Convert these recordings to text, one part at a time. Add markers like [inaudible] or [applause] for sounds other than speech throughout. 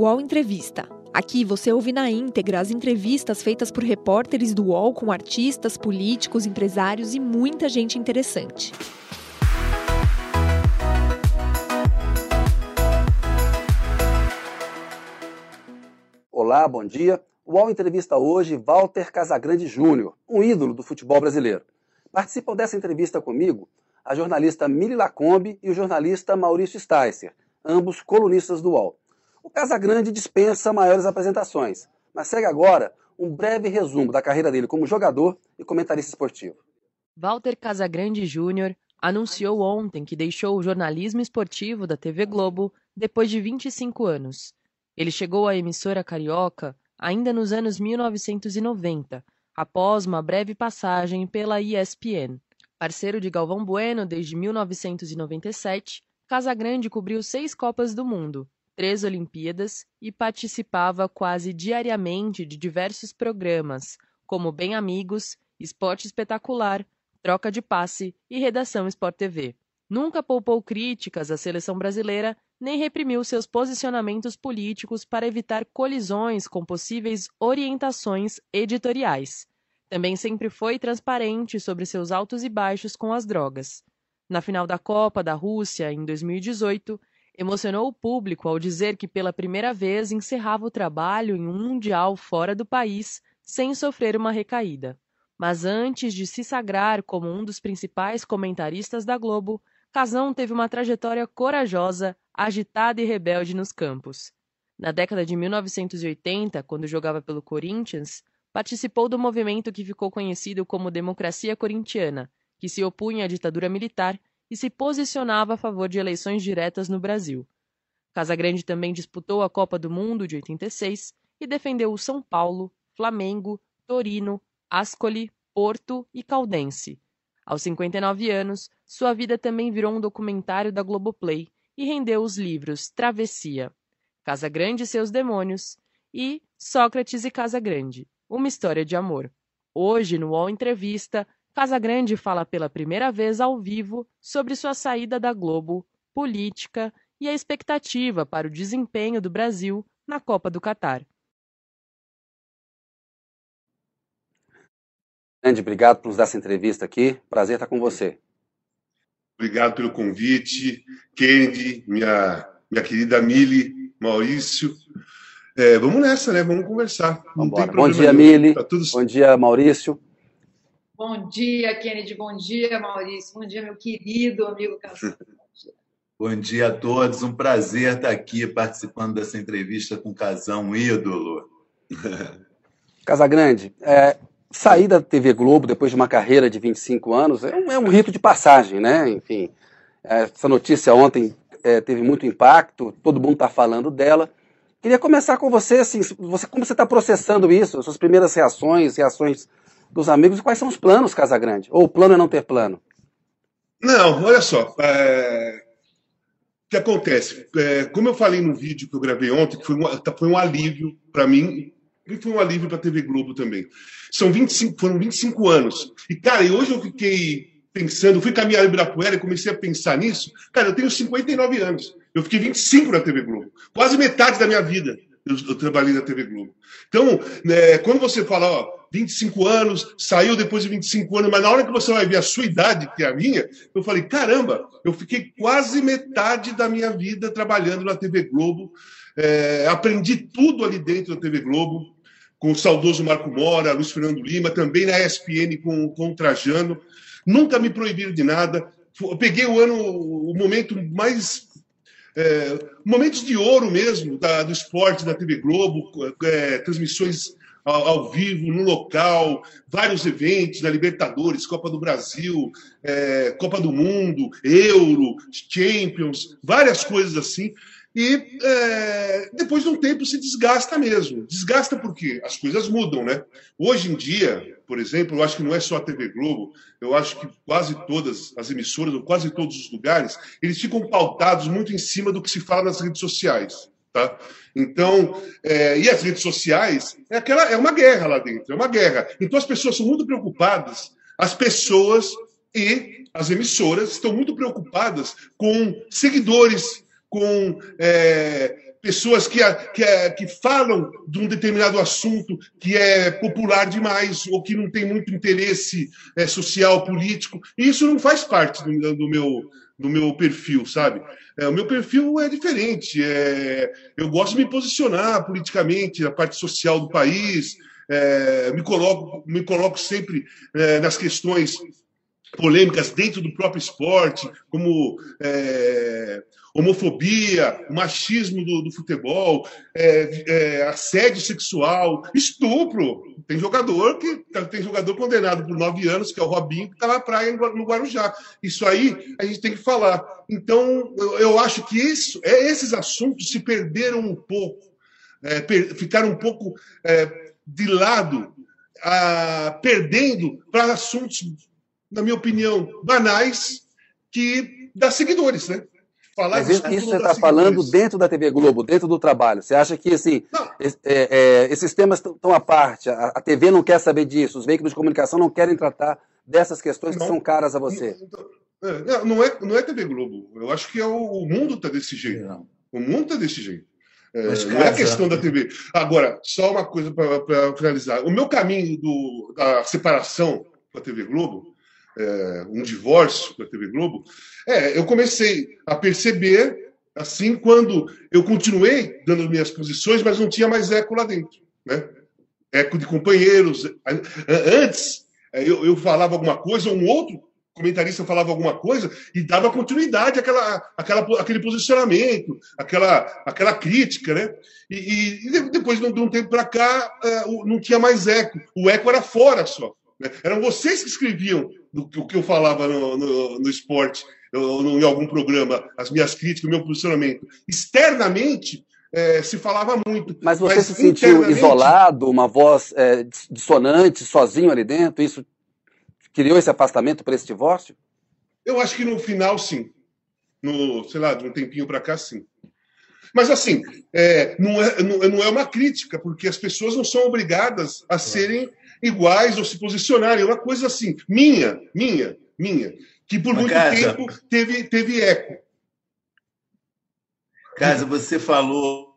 UOL Entrevista. Aqui você ouve na íntegra as entrevistas feitas por repórteres do UOL com artistas, políticos, empresários e muita gente interessante. Olá, bom dia. O UOL entrevista hoje Walter Casagrande Júnior, um ídolo do futebol brasileiro. Participam dessa entrevista comigo a jornalista Mili Lacombe e o jornalista Maurício Sticer, ambos colunistas do UOL. O Casagrande dispensa maiores apresentações, mas segue agora um breve resumo da carreira dele como jogador e comentarista esportivo. Walter Casagrande Júnior anunciou ontem que deixou o jornalismo esportivo da TV Globo depois de 25 anos. Ele chegou à emissora carioca ainda nos anos 1990, após uma breve passagem pela ESPN. Parceiro de Galvão Bueno desde 1997, Casagrande cobriu seis Copas do Mundo, três Olimpíadas e participava quase diariamente de diversos programas, como Bem Amigos, Esporte Espetacular, Troca de Passe e Redação Sport TV. Nunca poupou críticas à seleção brasileira nem reprimiu seus posicionamentos políticos para evitar colisões com possíveis orientações editoriais. Também sempre foi transparente sobre seus altos e baixos com as drogas. Na final da Copa da Rússia, em 2018, emocionou o público ao dizer que pela primeira vez encerrava o trabalho em um Mundial fora do país sem sofrer uma recaída. Mas antes de se sagrar como um dos principais comentaristas da Globo, Casão teve uma trajetória corajosa, agitada e rebelde nos campos. Na década de 1980, quando jogava pelo Corinthians, participou do movimento que ficou conhecido como Democracia Corintiana, que se opunha à ditadura militar e se posicionava a favor de eleições diretas no Brasil. Casagrande também disputou a Copa do Mundo de 86 e defendeu o São Paulo, Flamengo, Torino, Ascoli, Porto e Caldense. Aos 59 anos, sua vida também virou um documentário da Globoplay e rendeu os livros Travessia, Casagrande e seus Demônios e Sócrates e Casagrande, uma história de amor. Hoje, no UOL Entrevista, Casagrande fala pela primeira vez ao vivo sobre sua saída da Globo, política e a expectativa para o desempenho do Brasil na Copa do Catar. Grande, obrigado por nos dar essa entrevista aqui. Prazer estar com você. Obrigado pelo convite. Kennedy, minha, minha querida Mili, Maurício. É, vamos nessa, né? Vamos conversar. Bom dia, Mili. Tá tudo... Bom dia, Maurício. Bom dia, Kennedy. Bom dia, Maurício. Bom dia, meu querido amigo Cassandra. [laughs] Bom dia a todos. Um prazer estar aqui participando dessa entrevista com o Casão, um ídolo. [laughs] Casagrande, é, sair da TV Globo depois de uma carreira de 25 anos é um, é um rito de passagem, né? Enfim, essa notícia ontem é, teve muito impacto, todo mundo está falando dela. Queria começar com você, assim, você, como você está processando isso, suas primeiras reações, reações dos amigos, quais são os planos, Casagrande? Ou o plano é não ter plano? Não, olha só, é... o que acontece? É, como eu falei no vídeo que eu gravei ontem, que foi um, foi um alívio para mim, e foi um alívio para a TV Globo também. São 25, foram 25 anos. E, cara, hoje eu fiquei pensando, fui caminhar em Ibirapuera e comecei a pensar nisso. Cara, eu tenho 59 anos. Eu fiquei 25 na TV Globo. Quase metade da minha vida eu, eu trabalhei na TV Globo. Então, né, quando você fala, ó, 25 anos, saiu depois de 25 anos, mas na hora que você vai ver a sua idade, que é a minha, eu falei, caramba, eu fiquei quase metade da minha vida trabalhando na TV Globo. É, aprendi tudo ali dentro da TV Globo, com o saudoso Marco Mora, Luiz Fernando Lima, também na ESPN com, com o Trajano. Nunca me proibiram de nada. Eu peguei o ano, o momento mais é, momentos de ouro mesmo da, do esporte da TV Globo, é, transmissões ao, ao, vivo, no local, vários eventos da Libertadores, Copa do Brasil, é, Copa do Mundo, Euro, Champions, várias coisas assim. E é, depois de um tempo se desgasta mesmo. Desgasta porque as coisas mudam, né? Hoje em dia, por exemplo, eu acho que não é só a TV Globo, eu acho que quase todas as emissoras, ou quase todos os lugares, eles ficam pautados muito em cima do que se fala nas redes sociais. Tá? Então, é, e as redes sociais é aquela é uma guerra lá dentro, é uma guerra. Então as pessoas são muito preocupadas, as pessoas e as emissoras estão muito preocupadas com seguidores, com é, pessoas que, que, que falam de um determinado assunto que é popular demais ou que não tem muito interesse é, social, político. E isso não faz parte do, do meu do meu perfil, sabe? É, o meu perfil é diferente. É, eu gosto de me posicionar politicamente, na parte social do país. É, me coloco me coloco sempre é, nas questões polêmicas dentro do próprio esporte, como é, homofobia, machismo do, do futebol, é, é, assédio sexual, estupro. Tem jogador que tem jogador condenado por nove anos, que é o Robinho, que está na praia no Guarujá. Isso aí a gente tem que falar. Então, eu, eu acho que isso, é, esses assuntos se perderam um pouco, é, per, ficaram um pouco é, de lado, a, perdendo para assuntos, na minha opinião, banais, que dá seguidores, né? falar Mas isso, isso você está falando dentro da TV Globo, dentro do trabalho. Você acha que assim, é, é, esses temas estão à parte, a, a, TV não quer saber disso, os veículos de comunicação não querem tratar dessas questões não, que são caras a você? Não, não, é, não é TV Globo. Eu acho que é o, o mundo está desse jeito. Não. O mundo está desse jeito. É, não é questão da TV. Agora, só uma coisa para finalizar. O meu caminho do, da separação com a TV Globo é, um divórcio com a TV Globo, é, eu comecei a perceber assim quando eu continuei dando minhas posições, mas não tinha mais eco lá dentro, né? Eco de companheiros. Antes eu, eu falava alguma coisa, um outro comentarista falava alguma coisa e dava continuidade àquela, àquela, àquele posicionamento, àquela, àquela crítica, né? E, e depois de um tempo para cá é, não tinha mais eco. O eco era fora só. Né? Eram vocês que escreviam do, que eu falava no, no, no esporte, ou em algum programa, as minhas críticas, o meu posicionamento. Externamente, é, se falava muito. Mas você mas se sentiu isolado, uma voz é, dissonante, sozinho ali dentro? Isso criou esse afastamento para esse divórcio? Eu acho que no final, sim. No, sei lá, de um tempinho para cá, sim. Mas, assim, é, não, é, não, é uma crítica, porque as pessoas não são obrigadas a serem iguais ou se posicionarem. É uma coisa assim, minha, minha, minha, que por muito casa, tempo teve, teve eco. Casa, você falou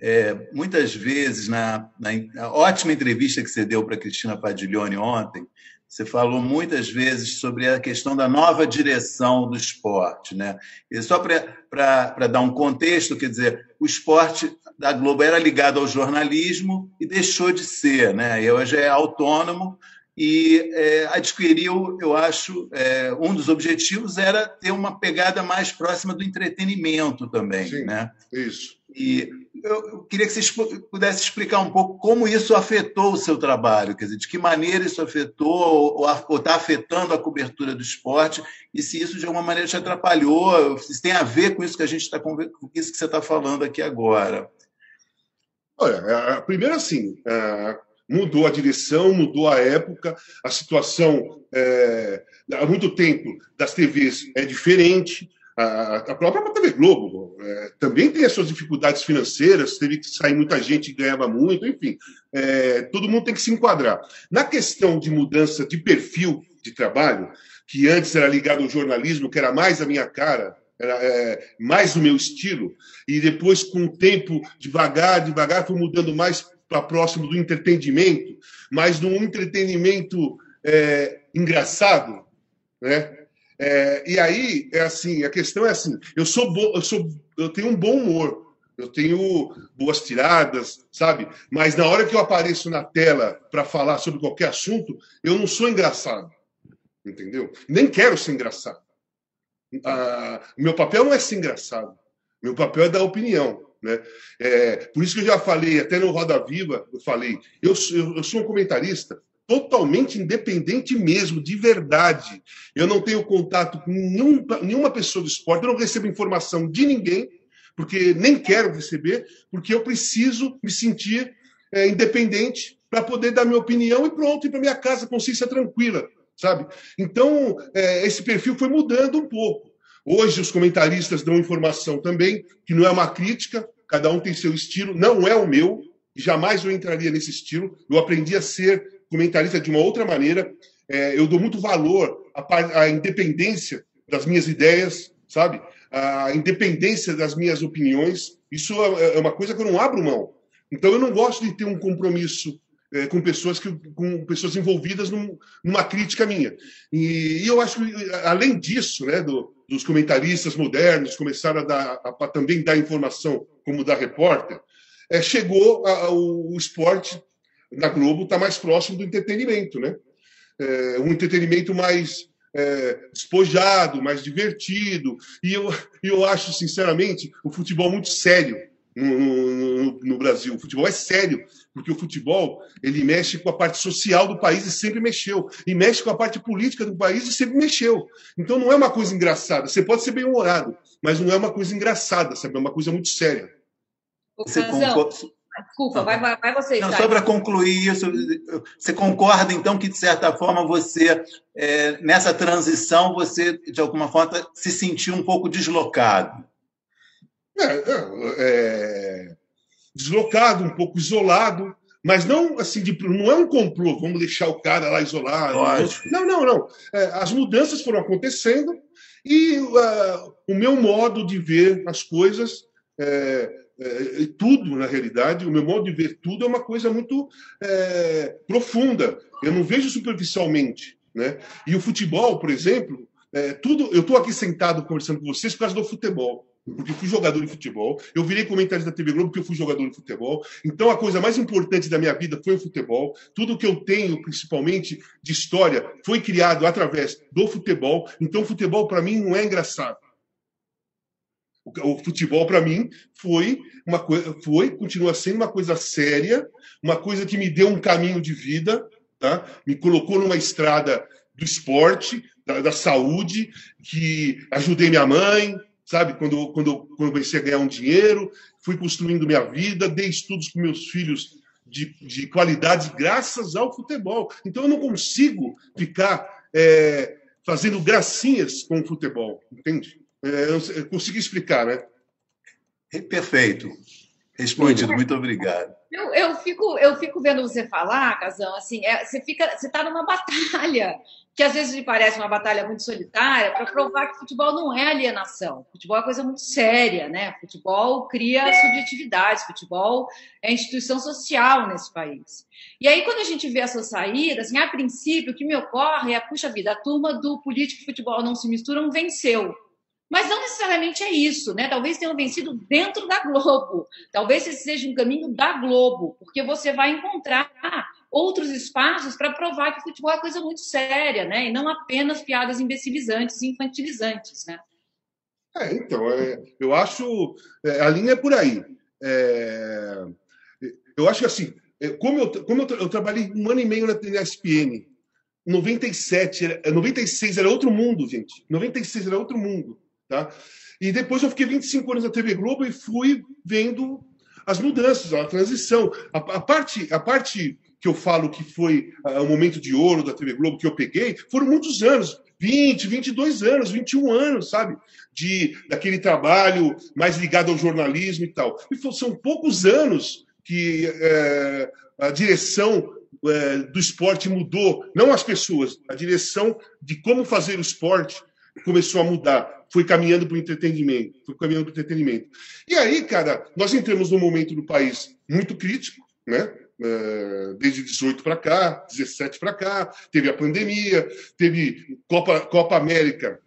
é, muitas vezes na, na, na, ótima entrevista que você deu para Cristina Padiglione ontem, você falou muitas vezes sobre a questão da nova direção do esporte. Né? E só para dar um contexto, quer dizer, o esporte da Globo era ligado ao jornalismo e deixou de ser. Né? E hoje é autônomo e é, adquiriu, eu acho, é, um dos objetivos era ter uma pegada mais próxima do entretenimento também. Sim, né? isso. E eu queria que vocês pudessem explicar um pouco como isso afetou o seu trabalho, quer dizer, de que maneira isso afetou ou está afetando a cobertura do esporte e se isso de alguma maneira te atrapalhou, se tem a ver com isso que a gente está com isso que você está falando aqui agora. Olha, primeiro assim, mudou a direção, mudou a época, a situação é, há muito tempo das TVs é diferente. A, própria TV Globo é, também tem as suas dificuldades financeiras, teve que sair muita gente que ganhava muito, enfim, é, todo mundo tem que se enquadrar. Na questão de mudança de perfil de trabalho, que antes era ligado ao jornalismo, que era mais a minha cara, era é, mais o meu estilo, e depois, com o tempo, devagar, devagar, foi mudando mais para próximo do entretenimento, mas num entretenimento é, engraçado, né? É, e aí, é assim, a questão é assim, eu sou, bo, eu sou eu tenho um bom humor, eu tenho boas tiradas, sabe? Mas na hora que eu apareço na tela para falar sobre qualquer assunto, eu não sou engraçado, entendeu? Nem quero ser engraçado. Ah, meu papel não é ser engraçado, meu papel é dar opinião. Né? É, por isso que eu já falei, até no Roda Viva, eu falei, eu, eu, eu sou um comentarista totalmente independente mesmo, de verdade. Eu não tenho contato com nenhum, nenhuma pessoa do esporte, eu não recebo informação de ninguém, porque nem quero receber, porque eu preciso me sentir é, independente para poder dar minha opinião e pronto, ir para minha casa, consciência tranquila, sabe? Então, é, esse perfil foi mudando um pouco. Hoje, os comentaristas dão informação também, que não é uma crítica, cada um tem seu estilo, não é o meu, jamais eu entraria nesse estilo. Eu aprendi a ser comentarista de uma outra maneira. É, eu dou muito valor à, à, independência das minhas ideias, sabe? a independência das minhas opiniões. Isso é, é uma coisa que eu não abro mão. Então, eu não gosto de ter um compromisso é, com pessoas que, com pessoas envolvidas num, numa crítica minha. E, e, eu acho que, além disso, né, do, dos comentaristas modernos começaram a, dar, a, a também dar informação como da repórter, é, chegou a, o, o esporte na Globo está mais próximo do entretenimento, né? É, um entretenimento mais é, despojado, mais divertido. E eu, eu acho, sinceramente, o futebol muito sério no, no, no, Brasil. O futebol é sério, porque o futebol ele mexe com a parte social do país e sempre mexeu. E mexe com a parte política do país e sempre mexeu. Então não é uma coisa engraçada. Você pode ser bem humorado, mas não é uma coisa engraçada, sabe? É uma coisa muito séria. Você concorda? Desculpa, vai, vai, vai você. Não, só para concluir isso, você concorda então que de certa forma você é, nessa transição você de alguma forma se sentiu um pouco deslocado? É, é, é, deslocado, um pouco isolado, mas não assim de, não é um complô, vamos deixar o cara lá isolado. Lógico. Não, não, não. É, as mudanças foram acontecendo e uh, o meu modo de ver as coisas é, é, tudo, na realidade, o meu modo de ver tudo é uma coisa muito é, profunda. Eu não vejo superficialmente. Né? E o futebol, por exemplo, é, tudo. Eu estou aqui sentado conversando com vocês por causa do futebol. Porque fui jogador de futebol, eu virei comentarista da TV Globo porque eu fui jogador de futebol. Então a coisa mais importante da minha vida foi o futebol. Tudo que eu tenho, principalmente de história, foi criado através do futebol. Então o futebol para mim não é engraçado. O, futebol, para mim, foi uma coisa, foi, continua sendo uma coisa séria, uma coisa que me deu um caminho de vida, tá? me colocou numa estrada do esporte, da, da saúde, que ajudei minha mãe, sabe? Quando, quando, quando comecei a ganhar um dinheiro, fui construindo minha vida, dei estudos para meus filhos de, de qualidade graças ao futebol. Então eu não consigo ficar é, fazendo gracinhas com o futebol, entende? É, eu consegui explicar, né? Perfeito. Respondido, muito obrigado. Eu, eu, fico, eu fico vendo você falar, Casão, assim, é, você fica, você está numa [laughs] batalha, que às vezes me parece uma batalha muito solitária, para provar que futebol não é alienação. Futebol é coisa muito séria, né? Futebol cria subjetividades, futebol é instituição social nesse país. E aí, quando a gente vê a sua saída, assim, a princípio, o que me ocorre é, puxa vida, a turma do político e futebol não se misturam venceu. Mas não necessariamente é isso, né? Talvez tenham vencido dentro da Globo. Talvez esse seja um caminho da Globo, porque você vai encontrar outros espaços para provar que o futebol é coisa muito séria, né? E não apenas piadas imbecilizantes e infantilizantes, né? É, então, é, eu acho é, a linha é por aí. É, eu acho que assim, é, como eu, como eu, eu, trabalhei um ano e meio na, na SPN, 97, 96 era outro mundo, gente. 96 era outro mundo. Tá? E depois eu fiquei 25 anos na TV Globo e fui vendo as mudanças, a transição. A, a parte, a parte que eu falo que foi uh, o momento de ouro da TV Globo que eu peguei, foram muitos anos. 20, 22 anos, 21 anos, sabe? De daquele trabalho mais ligado ao jornalismo e tal. E são poucos anos que é, a direção é, do esporte mudou, não as pessoas, a direção de como fazer o esporte começou a mudar, foi caminhando para o entretenimento, foi caminhando para o entretenimento. E aí, cara, nós entramos num momento do país muito crítico, né? É, desde 18 para cá, 17 para cá, teve a pandemia, teve Copa, Copa América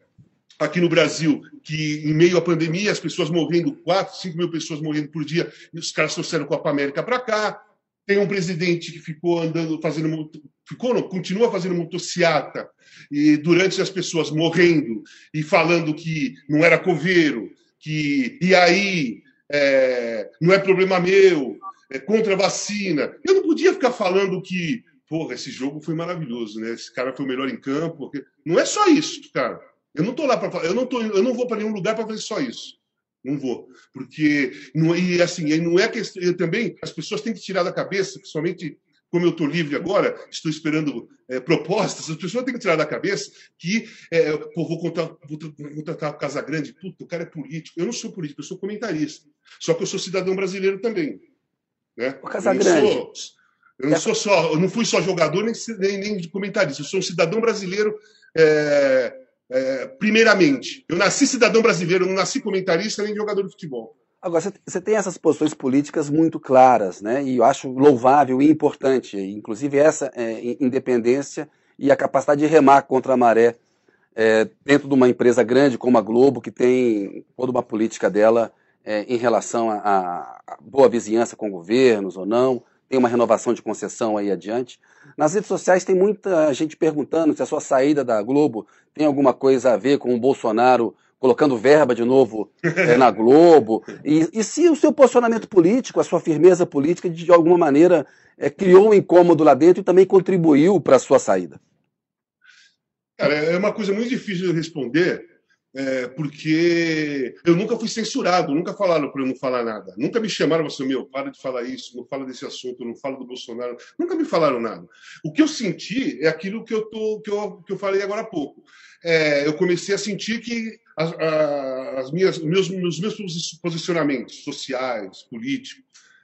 aqui no Brasil, que em meio à pandemia, as pessoas morrendo, 4, 5 mil pessoas morrendo por dia, e os caras trouxeram Copa América para cá. Tem um presidente que ficou andando, fazendo, ficou, não, continua fazendo motociata e durante as pessoas morrendo e falando que não era coveiro, que e aí é, não é problema meu, é contra a vacina. Eu não podia ficar falando que, porra, esse jogo foi maravilhoso, né? Esse cara foi o melhor em campo. Não é só isso, cara. Eu não tô lá para eu não tô, eu não vou para nenhum lugar para fazer só isso. Não vou. Porque, não, e assim, não é questão. Também, as pessoas têm que tirar da cabeça, principalmente como eu estou livre agora, estou esperando é, propostas, as pessoas têm que tirar da cabeça que é, pô, vou, contar, vou, vou contratar o Casa Grande, puta, o cara é político. Eu não sou político, eu sou comentarista. Só que eu sou cidadão brasileiro também. Né? O Casa Grande. Sou, eu não sou só, eu não fui só jogador nem, nem, nem comentarista, eu sou um cidadão brasileiro é, é, primeiramente. Eu nasci cidadão brasileiro, não nasci comentarista nem jogador de futebol. Agora, você tem essas posições políticas muito claras, né? E eu acho louvável e importante, inclusive essa é, independência e a capacidade de remar contra a maré é, dentro de uma empresa grande como a Globo, que tem toda uma política dela é, em relação a, boa vizinhança com governos ou não, tem uma renovação de concessão aí adiante. Nas redes sociais tem muita gente perguntando se a sua saída da Globo tem alguma coisa a ver com o Bolsonaro colocando verba de novo é, na Globo, e, e, se o seu posicionamento político, a sua firmeza política, de alguma maneira é, criou um incômodo lá dentro e também contribuiu para a sua saída. Cara, é uma coisa muito difícil de responder, é, porque eu nunca fui censurado, nunca falaram para eu não falar nada. Nunca me chamaram assim, meu, para de falar isso, não fala desse assunto, não fala do Bolsonaro. Nunca me falaram nada. O que eu senti é aquilo que eu, tô, que eu, que eu falei agora há pouco. É, eu comecei a sentir que as, as minhas, meus, meus, meus posicionamentos sociais, políticos,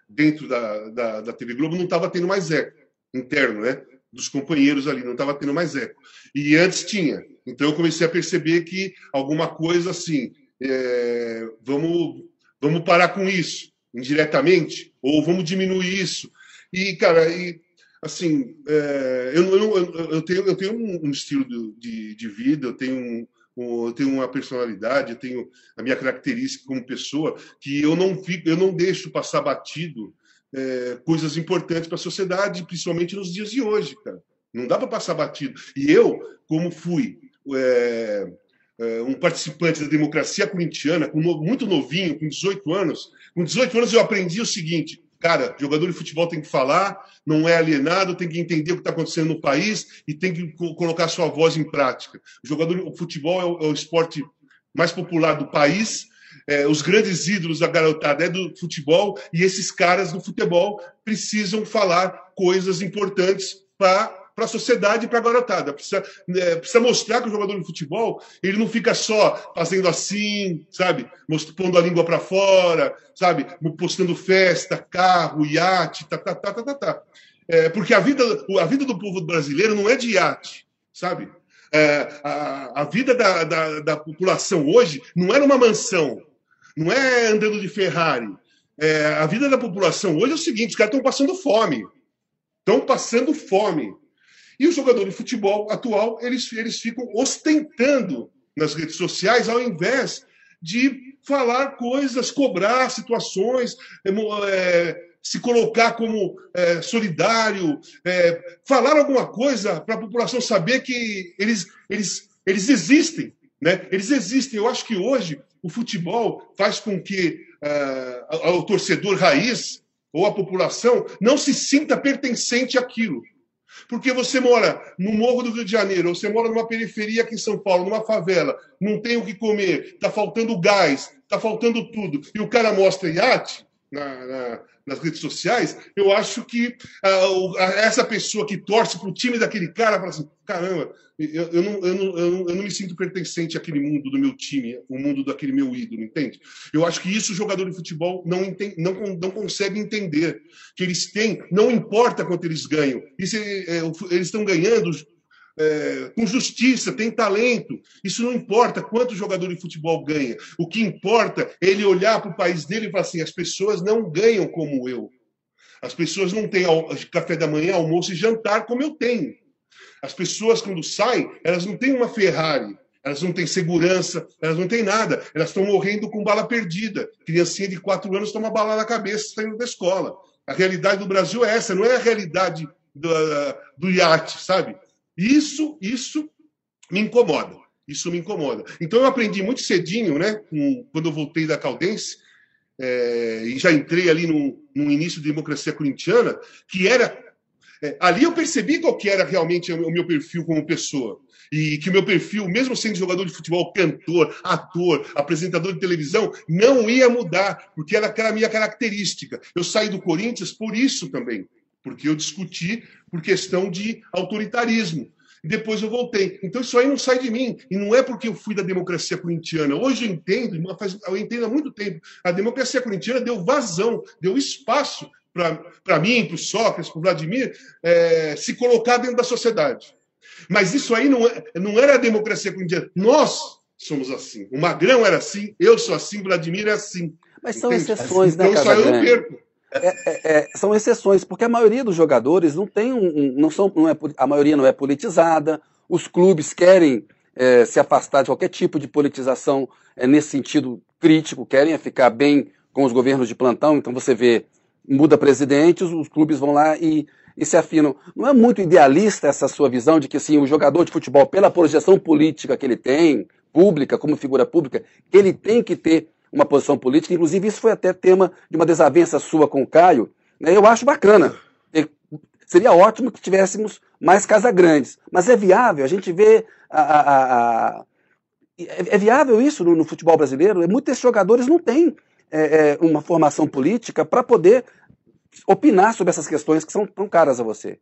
dentro da, da, da TV Globo não estava tendo mais eco interno, né? Dos companheiros ali, não estava tendo mais eco. E antes tinha. Então eu comecei a perceber que alguma coisa assim, é, vamos, vamos parar com isso, indiretamente, ou vamos diminuir isso. E, cara, e, assim, é, eu, eu, eu, tenho, eu tenho um estilo de, de vida, eu tenho um, eu tenho uma personalidade, eu tenho a minha característica como pessoa, que eu não fico, eu não deixo passar batido é, coisas importantes para a sociedade, principalmente nos dias de hoje, cara. Não dá para passar batido. E eu, como fui é, é, um participante da democracia corintiana, muito novinho, com 18 anos, com 18 anos eu aprendi o seguinte: Cara, jogador de futebol tem que falar, não é alienado, tem que entender o que está acontecendo no país e tem que colocar sua voz em prática. O jogador de futebol é o, é o esporte mais popular do país. É, os grandes ídolos da garotada é do futebol e esses caras do futebol precisam falar coisas importantes para para a sociedade e para a garotada. Precisa, é, precisa mostrar que o jogador de futebol ele não fica só fazendo assim, sabe? Pondo a língua para fora, sabe? Postando festa, carro, iate, tá, tá, tá, tá, tá. tá. É, porque a vida, a vida do povo brasileiro não é de iate, sabe? É, a, a vida da, da, da população hoje não é numa mansão, não é andando de Ferrari. É, a vida da população hoje é o seguinte: os caras estão passando fome. Estão passando fome. E o jogador de futebol atual, eles, eles ficam ostentando nas redes sociais, ao invés de falar coisas, cobrar situações, é, é se colocar como é, solidário, é, falar alguma coisa para a população saber que eles, eles, eles existem. Né? Eles existem. Eu acho que hoje o futebol faz com que uh, o torcedor raiz ou a população não se sinta pertencente àquilo. Porque você mora no Morro do Rio de Janeiro, ou você mora numa periferia aqui em São Paulo, numa favela, não tem o que comer, está faltando gás, está faltando tudo, e o cara mostra iate na, na, nas redes sociais, eu acho que uh, essa pessoa que torce para o time daquele cara fala assim: caramba, eu, eu, não, eu, não, eu, não, me sinto pertencente àquele mundo do meu time, o mundo daquele meu ídolo, entende? Eu acho que isso o jogador de futebol não, entende, não, não consegue entender. Que eles têm, não importa quanto eles ganham, é, eles estão ganhando é, com justiça, tem talento. Isso não importa quanto jogador de futebol ganha. O que importa é ele olhar para o país dele e falar assim: as pessoas não ganham como eu. As pessoas não têm café da manhã, almoço e jantar como eu tenho. As pessoas, quando saem, elas não têm uma Ferrari, elas não têm segurança, elas não têm nada. Elas estão morrendo com bala perdida. Criancinha de quatro anos toma bala na cabeça saindo da escola. A realidade do Brasil é essa, não é a realidade do, do iate, sabe? Isso, isso me incomoda. Isso me incomoda. Então eu aprendi muito cedinho, né? Quando eu voltei da Caldense, é, e já entrei ali no, no, início da democracia corintiana, que era. É, ali eu percebi qual que era realmente o meu perfil como pessoa. E que o meu perfil, mesmo sendo jogador de futebol, cantor, ator, apresentador de televisão, não ia mudar, porque era aquela minha característica. Eu saí do Corinthians por isso também porque eu discuti por questão de autoritarismo. E depois eu voltei. Então isso aí não sai de mim. E não é porque eu fui da democracia corintiana. Hoje eu entendo, eu entendo há muito tempo. A democracia corintiana deu vazão, deu espaço para mim, para o Sócrates, para o Vladimir, é, se colocar dentro da sociedade. Mas isso aí não, é, não era a democracia corintiana. Nós somos assim. O Magrão era assim, eu sou assim, Vladimir é assim. Mas são Entende? exceções, né, Então só eu perco. É, é, é, são exceções, porque a maioria dos jogadores não tem um, não são, não é, a maioria não é politizada, os clubes querem é, se afastar de qualquer tipo de politização é, nesse sentido crítico, querem ficar bem com os governos de plantão, então você vê, muda presidente, os, os clubes vão lá e, e se afinam. Não é muito idealista essa sua visão de que assim, o jogador de futebol, pela projeção política que ele tem, pública, como figura pública, ele tem que ter uma posição política. Inclusive, isso foi até tema de uma desavença sua com o Caio. Né? Eu acho bacana. Seria ótimo que tivéssemos mais Casagrandes. Mas é viável, a gente vê. A, a, a... É, é, viável isso no, no, futebol brasileiro? Muitos desses jogadores não têm é, é, uma formação política para poder opinar sobre essas questões que são tão caras a você.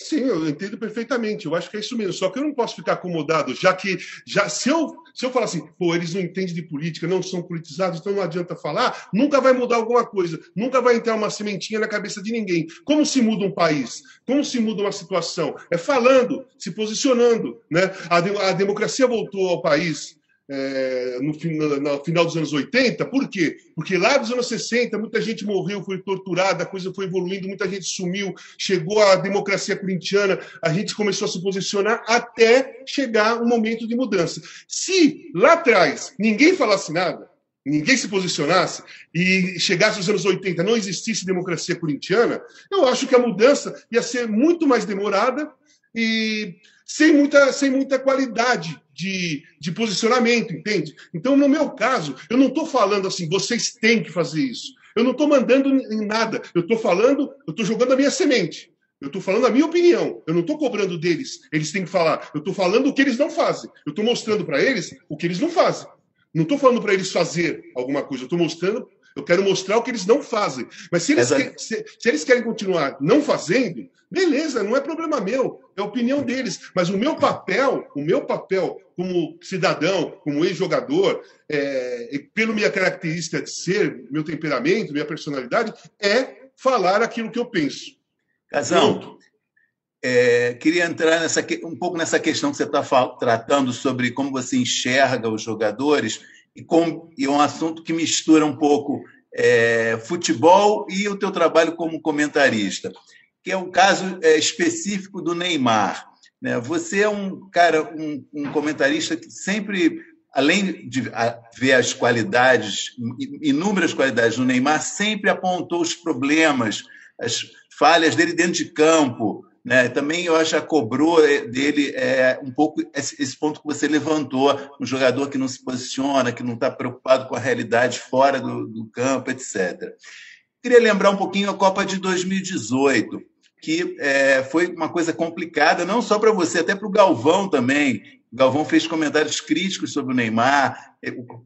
Sim, eu entendo perfeitamente. Eu acho que é isso mesmo. Só que eu não posso ficar acomodado, já que já se eu se eu falar assim, pô, eles não entendem de política, não são politizados, então não adianta falar, nunca vai mudar alguma coisa, nunca vai entrar uma sementinha na cabeça de ninguém. Como se muda um país? Como se muda uma situação? É falando, se posicionando, né? A, a democracia voltou ao país é, no, no, final dos anos 80. Por quê? Porque lá dos anos 60, muita gente morreu, foi torturada, a coisa foi evoluindo, muita gente sumiu, chegou a democracia corintiana, a gente começou a se posicionar até chegar um momento de mudança. Se lá atrás ninguém falasse nada, ninguém se posicionasse e chegasse aos anos 80 não existisse democracia corintiana, eu acho que a mudança ia ser muito mais demorada e sem muita, sem muita qualidade de, de posicionamento, entende? Então, no meu caso, eu não estou falando assim, vocês têm que fazer isso. Eu não estou mandando em nada. Eu estou falando, eu estou jogando a minha semente. Eu estou falando a minha opinião. Eu não estou cobrando deles. Eles têm que falar. Eu estou falando o que eles não fazem. Eu estou mostrando para eles o que eles não fazem. Não estou falando para eles fazer alguma coisa. Eu estou mostrando. Eu quero mostrar o que eles não fazem. Mas se eles, que, se, se eles querem continuar não fazendo, beleza, não é problema meu. É opinião deles. Mas o meu papel, o meu papel como cidadão, como ex-jogador, é, pela minha característica de ser, meu temperamento, minha personalidade, é falar aquilo que eu penso. Casão, é, queria entrar nessa, um pouco nessa questão que você está tratando sobre como você enxerga os jogadores e, com, e um assunto que mistura um pouco é, futebol e o teu trabalho como comentarista, que é o caso é, específico do Neymar. Né? Você é um cara, um, um comentarista que sempre, além de ver as qualidades, inúmeras qualidades do Neymar, sempre apontou os problemas, as falhas dele dentro de campo. Né? Também eu acho que cobrou dele é, um pouco esse, esse, ponto que você levantou, um jogador que não se posiciona, que não está preocupado com a realidade fora do, do campo, etc. Queria lembrar um pouquinho a Copa de 2018 que é, foi uma coisa complicada, não só para você, até para o Galvão também. Galvão fez comentários críticos sobre o Neymar,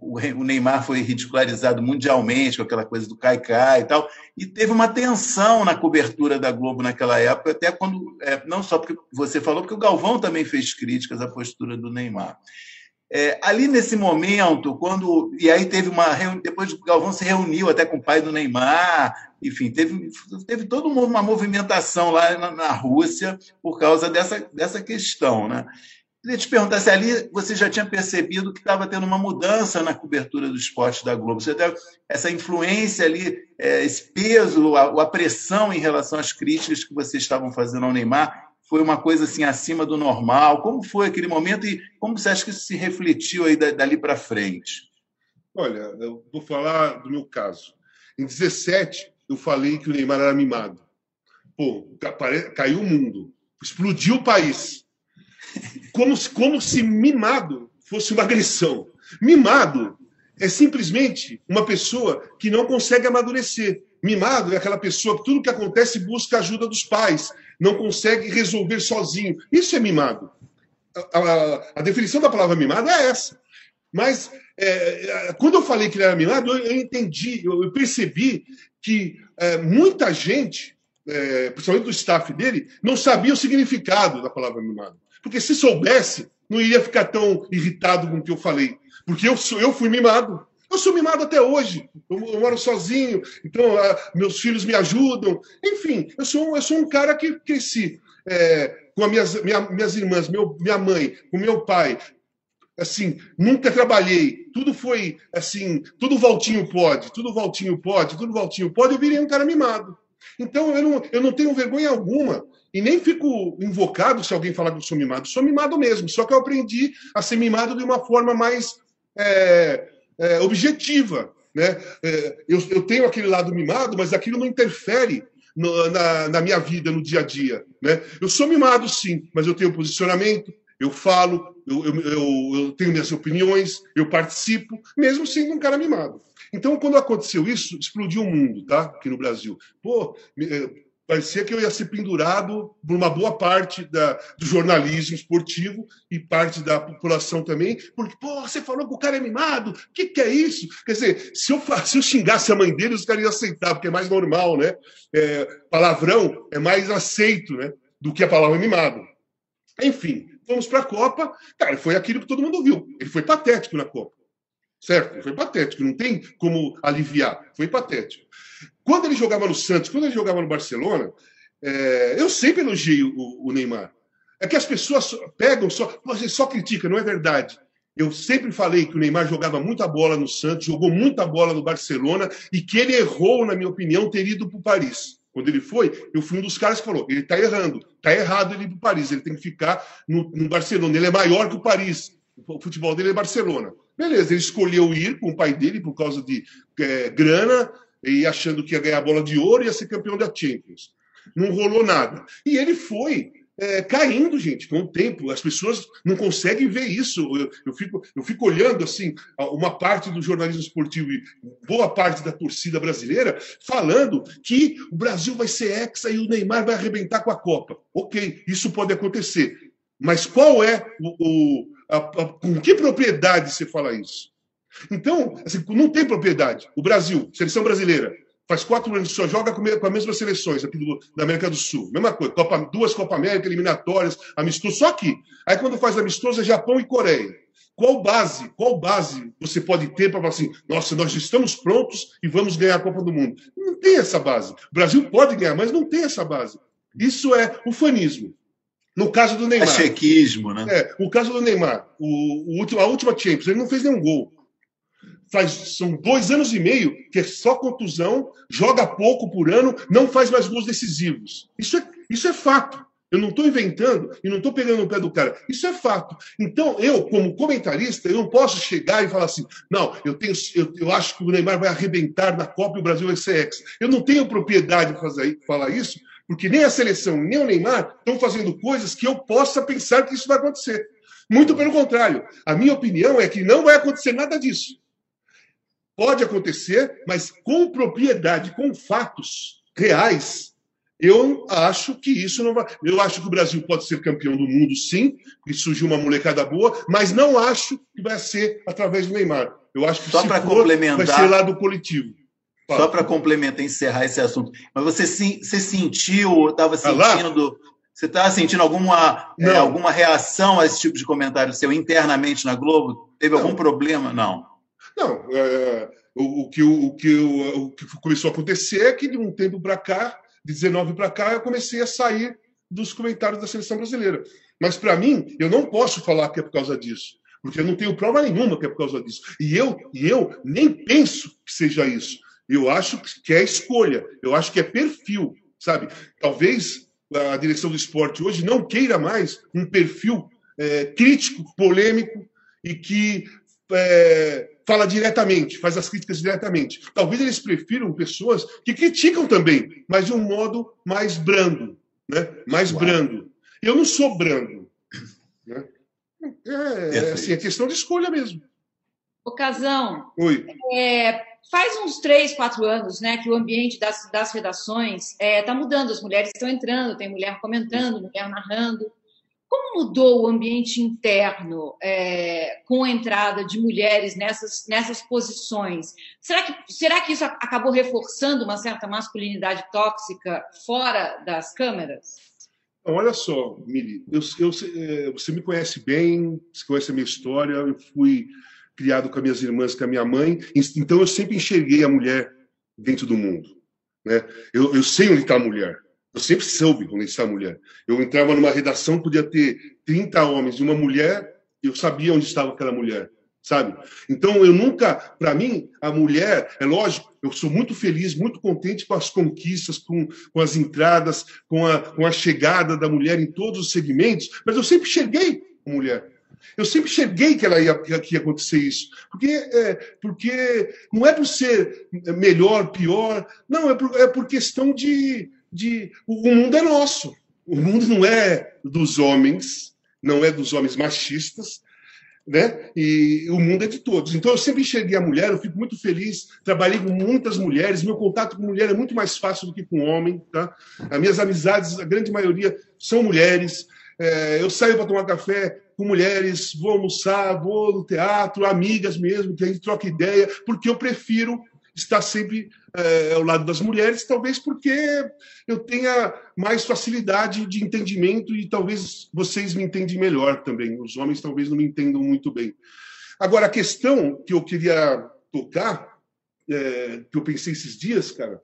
o, o, Neymar foi ridicularizado mundialmente com aquela coisa do Caicai e tal, e teve uma tensão na cobertura da Globo naquela época, até quando, é, não só porque você falou, porque o Galvão também fez críticas à postura do Neymar. É, ali nesse momento, quando. E aí teve uma. Depois o Galvão se reuniu até com o pai do Neymar, enfim, teve, teve toda uma movimentação lá na, na Rússia por causa dessa, dessa questão. Né? Queria te perguntar se ali você já tinha percebido que estava tendo uma mudança na cobertura do esporte da Globo. Você teve essa influência ali, é, esse peso, a, pressão em relação às críticas que vocês estavam fazendo ao Neymar foi uma coisa assim acima do normal? Como foi aquele momento e como você acha que isso se refletiu aí dali para frente? Olha, eu vou falar do meu caso. Em 17, eu falei que o Neymar era mimado. Pô, caiu o mundo, explodiu o país. Como, como se mimado fosse uma agressão. Mimado é simplesmente uma pessoa que não consegue amadurecer. Mimado é aquela pessoa que tudo que acontece busca a ajuda dos pais, não consegue resolver sozinho. Isso é mimado. A, a, a definição da palavra mimado é essa. Mas é, é, quando eu falei que ele era mimado, eu, eu entendi, eu, eu, percebi que é, muita gente, é, principalmente do staff dele, não sabia o significado da palavra mimado. Porque se soubesse, não iria ficar tão irritado com o que eu falei. Porque eu, eu fui mimado. Eu sou mimado até hoje. Eu, eu moro sozinho, então ah, meus filhos me ajudam. Enfim, eu sou, eu sou um cara que cresci é, com as minhas, minha, minhas irmãs, meu, minha mãe, com meu pai. Assim, nunca trabalhei. Tudo foi assim, tudo Valtinho pode, tudo Valtinho pode, tudo Valtinho pode. Eu virei um cara mimado. Então eu não, eu não tenho vergonha alguma e nem fico invocado se alguém falar que eu sou mimado. Sou mimado mesmo, só que eu aprendi a ser mimado de uma forma mais é, é, objetiva. Né? É, eu, eu tenho aquele lado mimado, mas aquilo não interfere no, na, na, minha vida, no dia a dia. Né? Eu sou mimado, sim, mas eu tenho posicionamento, eu falo, eu, eu, eu, eu tenho minhas opiniões, eu participo, mesmo sendo um cara mimado. Então, quando aconteceu isso, explodiu o mundo, tá? Aqui no Brasil. Pô, eh, parecia que eu ia ser pendurado por uma boa parte da, do jornalismo esportivo e parte da população também, porque, pô, você falou que o cara é mimado, o que, que é isso? Quer dizer, se eu, se eu xingasse a mãe dele, os caras iam aceitar, porque é mais normal, né? É, palavrão é mais aceito, né? Do que a palavra mimado. Enfim, vamos para a Copa. Cara, foi aquilo que todo mundo viu. Ele foi patético na Copa. Certo? Foi patético, não tem como aliviar. Foi patético. Quando ele jogava no Santos, quando ele jogava no Barcelona, é, eu sempre elogiei o, o, Neymar. É que as pessoas pegam só, você só critica, não é verdade. Eu sempre falei que o Neymar jogava muita bola no Santos, jogou muita bola no Barcelona e que ele errou, na minha opinião, ter ido para o Paris. Quando ele foi, eu fui um dos caras que falou: ele está errando, está errado ele ir para o Paris, ele tem que ficar no, no Barcelona. Ele é maior que o Paris, o futebol dele é Barcelona. Beleza, ele escolheu ir com o pai dele por causa de é, grana e achando que ia ganhar a bola de ouro e ia ser campeão da Champions. Não rolou nada. E ele foi é, caindo, gente, com o tempo. As pessoas não conseguem ver isso. Eu, eu, fico, eu fico olhando assim, uma parte do jornalismo esportivo e boa parte da torcida brasileira falando que o Brasil vai ser hexa e o Neymar vai arrebentar com a Copa. Ok, isso pode acontecer. Mas qual é o, o a, a, com que propriedade você fala isso? Então, assim, não tem propriedade. O Brasil, seleção brasileira, faz quatro anos que só joga com, com as mesmas seleções aqui do, da América do Sul. Mesma coisa, Copa, duas Copa América, eliminatórias, amistoso, só aqui. Aí quando faz amistoso é Japão e Coreia. Qual base, qual base você pode ter para falar assim, nossa, nós estamos prontos e vamos ganhar a Copa do Mundo? Não tem essa base. O Brasil pode ganhar, mas não tem essa base. Isso é ufanismo. No caso do Neymar. É chequismo, né? É, o caso do Neymar, o, o, a última Champions, ele não fez nenhum gol. Faz, são dois anos e meio que é só contusão, joga pouco por ano, não faz mais gols decisivos. Isso é, isso é fato. Eu não estou inventando e não estou pegando no pé do cara. Isso é fato. Então, eu, como comentarista, eu não posso chegar e falar assim: não, eu, tenho, eu, eu acho que o Neymar vai arrebentar na Copa e o Brasil vai ser ex. Eu não tenho propriedade de fazer, falar isso, porque nem a seleção, nem o Neymar estão fazendo coisas que eu possa pensar que isso vai acontecer. Muito pelo contrário. A minha opinião é que não vai acontecer nada disso. Pode acontecer, mas com propriedade, com fatos reais. Eu acho que isso não vai. Eu acho que o Brasil pode ser campeão do mundo, sim, porque surgiu uma molecada boa, mas não acho que vai ser através do Neymar. Eu acho que Só para complementar, vai ser lá do coletivo. Só para complementar, encerrar esse assunto. Mas você, você sentiu, estava sentindo. Você estava sentindo alguma, é, alguma reação a esse tipo de comentário seu internamente na Globo? Teve não. algum problema? Não. Não. É, o, o, que, o, o, que, o, o que começou a acontecer é que de um tempo para cá, de 19 para cá, eu comecei a sair dos comentários da seleção brasileira. Mas para mim, eu não posso falar que é por causa disso, porque eu não tenho prova nenhuma que é por causa disso. E eu, e eu nem penso que seja isso. Eu acho que é escolha, eu acho que é perfil, sabe? Talvez a direção do esporte hoje não queira mais um perfil é, crítico, polêmico e que é, fala diretamente, faz as críticas diretamente. Talvez eles prefiram pessoas que criticam também, mas de um modo mais brando, né? Mais Uau. brando. Eu não sou brando. Né? É, é, assim, é questão de escolha mesmo. Ocasão. Oi. É, faz uns três, quatro anos, né, que o ambiente das, das redações está é, tá mudando. As mulheres estão entrando, tem mulher comentando, mulher narrando. Como mudou o ambiente interno é, com a entrada de mulheres nessas, nessas posições? Será que, será que isso acabou reforçando uma certa masculinidade tóxica fora das câmeras? Olha só, Mili, eu, eu, é, você me conhece bem, você conhece a minha história, eu fui criado com as minhas irmãs, com a minha mãe. Então eu sempre enxerguei a mulher dentro do mundo. Né? Eu, eu sei onde está a mulher. Eu sempre soube onde está a mulher. Eu entrava numa redação, podia ter 30 homens e uma mulher, eu sabia onde estava aquela mulher, sabe? Então, eu nunca, para mim, a mulher, é lógico, eu sou muito feliz, muito contente com as conquistas, com, com as entradas, com a, com a chegada da mulher em todos os segmentos, mas eu sempre cheguei a mulher. Eu sempre cheguei que ela ia, que ia acontecer isso. Porque, é, porque não é por ser melhor, pior, não, é por, é por questão de, de. O mundo é nosso. O mundo não é dos homens, não é dos homens machistas, né? E o mundo é de todos. Então eu sempre enxerguei a mulher, eu fico muito feliz. Trabalhei com muitas mulheres, meu contato com mulher é muito mais fácil do que com homem, tá? As minhas amizades, a grande maioria são mulheres. É, eu saio para tomar café com mulheres, vou almoçar, vou no teatro, amigas mesmo, que a gente troca ideia, porque eu prefiro estar sempre é, ao lado das mulheres, talvez porque eu tenha mais facilidade de entendimento e talvez vocês me entendem melhor também. Os homens talvez não me entendam muito bem. Agora, a questão que eu queria tocar, é, que eu pensei esses dias, cara,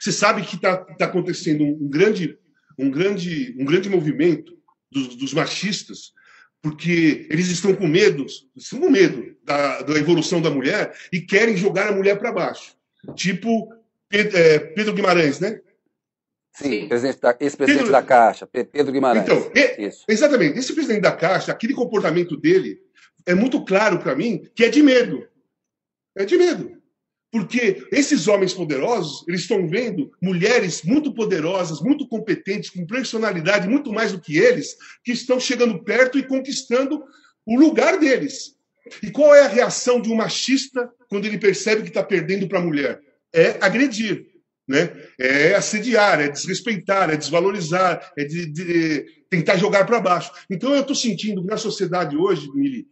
você sabe que está tá acontecendo um grande, um grande, um grande movimento dos, dos machistas porque eles estão com medo, estão com medo da, da evolução da mulher e querem jogar a mulher para baixo. Tipo Pedro, é, Pedro, Guimarães, né? Sim, ex-presidente da Caixa, Pedro Guimarães. Então, Isso. exatamente. Esse presidente da Caixa, aquele comportamento dele é muito claro para mim que é de medo. É de medo. Porque esses homens poderosos, eles estão vendo mulheres muito poderosas, muito competentes, com personalidade muito mais do que eles, que estão chegando perto e conquistando o lugar deles. E qual é a reação de um machista quando ele percebe que está perdendo para a mulher? É agredir, né? é assediar, é desrespeitar, é desvalorizar, é de, de tentar jogar para baixo. Então eu estou sentindo que na sociedade hoje, Mili,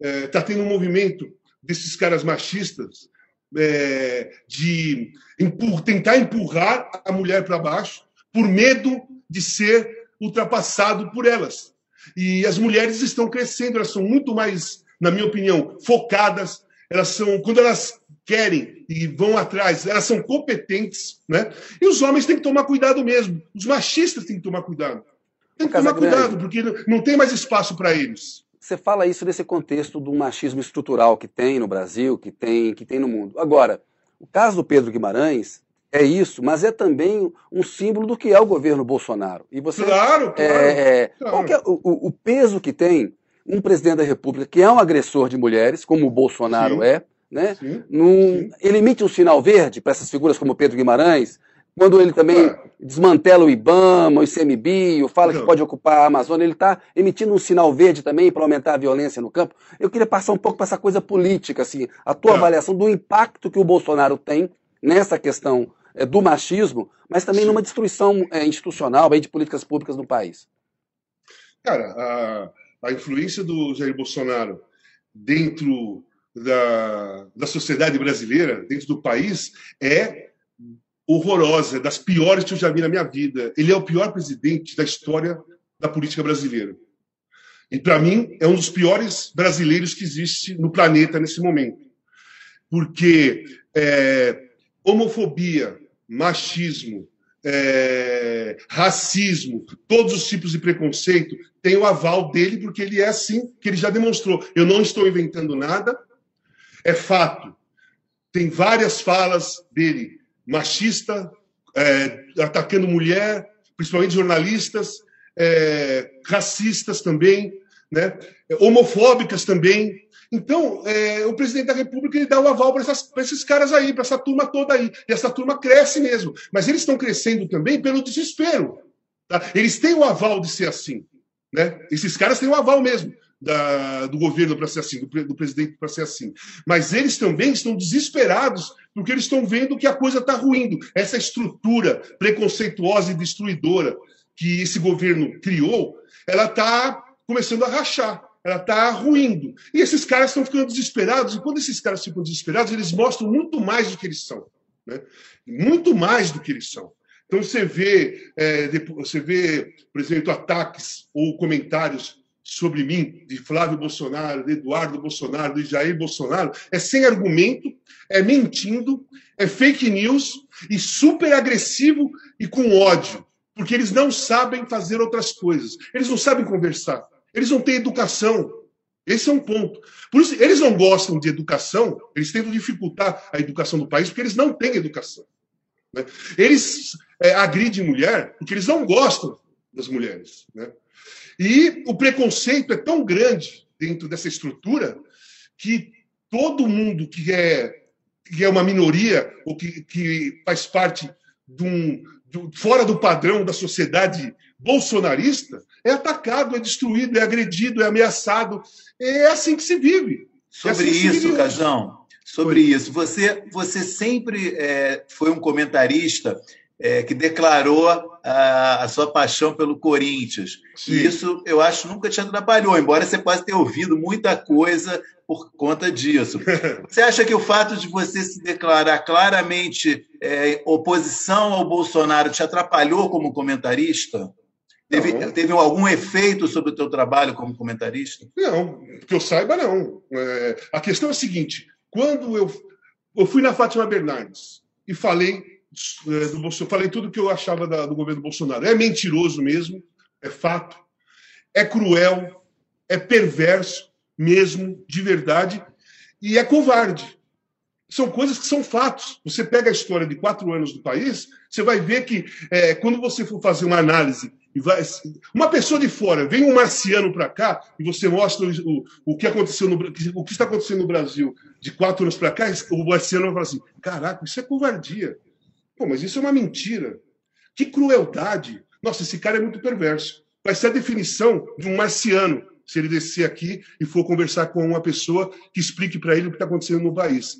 está é, tá tendo um movimento desses caras machistas é, de empur, tentar empurrar a mulher para baixo por medo de ser ultrapassado por elas. E as mulheres estão crescendo, elas são muito mais, na minha opinião, focadas. Elas são, quando elas querem e vão atrás, elas são competentes, né? E os homens têm que tomar cuidado mesmo. Os machistas têm que tomar cuidado. Tem que tomar cuidado, porque não tem mais espaço para eles. Você fala isso nesse contexto do machismo estrutural que tem no Brasil, que tem, que tem no mundo. Agora, o caso do Pedro Guimarães é isso, mas é também um símbolo do que é o governo Bolsonaro. E você, claro, claro. É, claro. Qual é o, o, peso que tem um presidente da República que é um agressor de mulheres, como o Bolsonaro sim, é, né? Sim, num, sim. Ele emite um sinal verde para essas figuras como Pedro Guimarães, quando ele também é. desmantela o IBAMA, o ICMBio, fala Não. que pode ocupar a Amazônia, ele está emitindo um sinal verde também para aumentar a violência no campo. Eu queria passar um pouco para essa coisa política, assim, a tua é. avaliação do impacto que o Bolsonaro tem nessa questão é, do machismo, mas também Sim. numa destruição é, institucional aí, de políticas públicas no país. Cara, a, a influência do Jair Bolsonaro dentro da, da sociedade brasileira, dentro do país, é horrorosa, das piores que eu já vi na minha vida. Ele é o pior presidente da história da política brasileira. E, para mim, é um dos piores brasileiros que existe no planeta nesse momento. Porque é, homofobia, machismo, é, racismo, todos os tipos de preconceito, tem o aval dele, porque ele é assim, que ele já demonstrou. Eu não estou inventando nada, é fato. Tem várias falas dele machista, é, atacando mulher, principalmente jornalistas, é, racistas também, né, homofóbicas também. Então, é, o presidente da República ele dá o aval para esses caras aí, para essa turma toda aí. E essa turma cresce mesmo. Mas eles estão crescendo também pelo desespero. Tá? Eles têm o aval de ser assim. Né? Esses caras têm o aval mesmo da, do governo para ser assim, do, do presidente para ser assim. Mas eles também estão desesperados porque eles estão vendo que a coisa está ruindo. Essa estrutura preconceituosa e destruidora que esse governo criou, ela está começando a rachar, ela está ruindo. E esses caras estão ficando desesperados, e quando esses caras ficam desesperados, eles mostram muito mais do que eles são. Né? Muito mais do que eles são. Então você vê, é, você vê, por exemplo, ataques ou comentários sobre mim, de Flávio Bolsonaro, de Eduardo Bolsonaro, de Jair Bolsonaro, é sem argumento, é mentindo, é fake news e super agressivo e com ódio. porque eles não sabem fazer outras coisas. Eles não sabem conversar. Eles não têm educação. Esse é um ponto. Por isso, eles não gostam de educação, eles tentam dificultar a educação do país porque eles não têm educação. Né? Eles é, agridem mulher porque eles não gostam das mulheres. Né? E o preconceito é tão grande dentro dessa estrutura que todo mundo que é, que é uma minoria ou que, que faz parte de um, fora do padrão da sociedade bolsonarista é atacado, é destruído, é agredido, é ameaçado. É assim que se vive. É sobre assim isso, Cajão, sobre isso. Você, você sempre é, foi um comentarista é, que declarou a, a, sua paixão pelo Corinthians. Sim. E isso eu acho nunca te atrapalhou, embora você possa ter ouvido muita coisa por conta disso. [laughs] Você acha que o fato de você se declarar claramente é, oposição ao Bolsonaro te atrapalhou como comentarista? Teve, teve, algum efeito sobre o teu trabalho como comentarista? Não, que eu saiba, não. É, a questão é a seguinte: quando eu, eu fui na Fátima Bernardes e falei do Bolsonaro. Falei tudo o que eu achava da, do governo Bolsonaro. É mentiroso mesmo, é fato, é cruel, é perverso mesmo, de verdade, e é covarde. São coisas que são fatos. Você pega a história de quatro anos do país, você vai ver que é, quando você for fazer uma análise Vai, uma pessoa de fora vem um marciano para cá e você mostra o, o, que aconteceu no o que está acontecendo no Brasil de quatro anos para cá, o marciano vai falar assim: caraca, isso é covardia. Pô, mas isso é uma mentira. Que crueldade. Nossa, esse cara é muito perverso. Vai ser a definição de um marciano se ele descer aqui e for conversar com uma pessoa que explique para ele o que está acontecendo no país.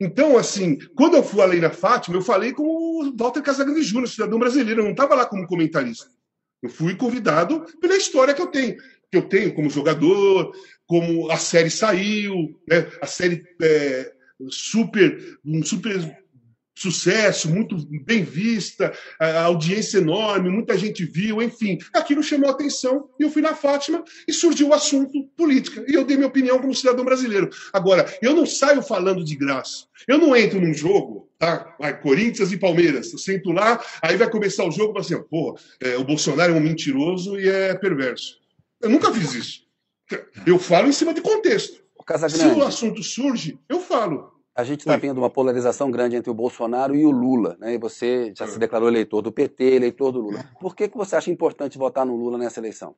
Então, assim, quando eu falei na Fátima, eu falei com o Walter Casagrande Júnior, cidadão brasileiro, eu não estava lá como comentarista. Eu fui convidado pela história que eu tenho, que eu tenho como jogador, como a série saiu, né? a série é, super, um super sucesso, muito bem vista, audiência enorme, muita gente viu, enfim. Aquilo chamou a atenção e eu fui na Fátima e surgiu o assunto política. E eu dei minha opinião como cidadão brasileiro. Agora, eu não saio falando de graça. Eu não entro num jogo, tá? Vai, Corinthians e Palmeiras. Eu sento lá, aí vai começar o jogo e assim, pô, é, o Bolsonaro é um mentiroso e é perverso. Eu nunca fiz isso. Eu falo em cima de contexto. Se o assunto surge, eu falo. A gente está vendo uma polarização grande entre o Bolsonaro e o Lula, né? E você já se declarou eleitor do PT, eleitor do Lula. Por que, que você acha importante votar no Lula nessa eleição?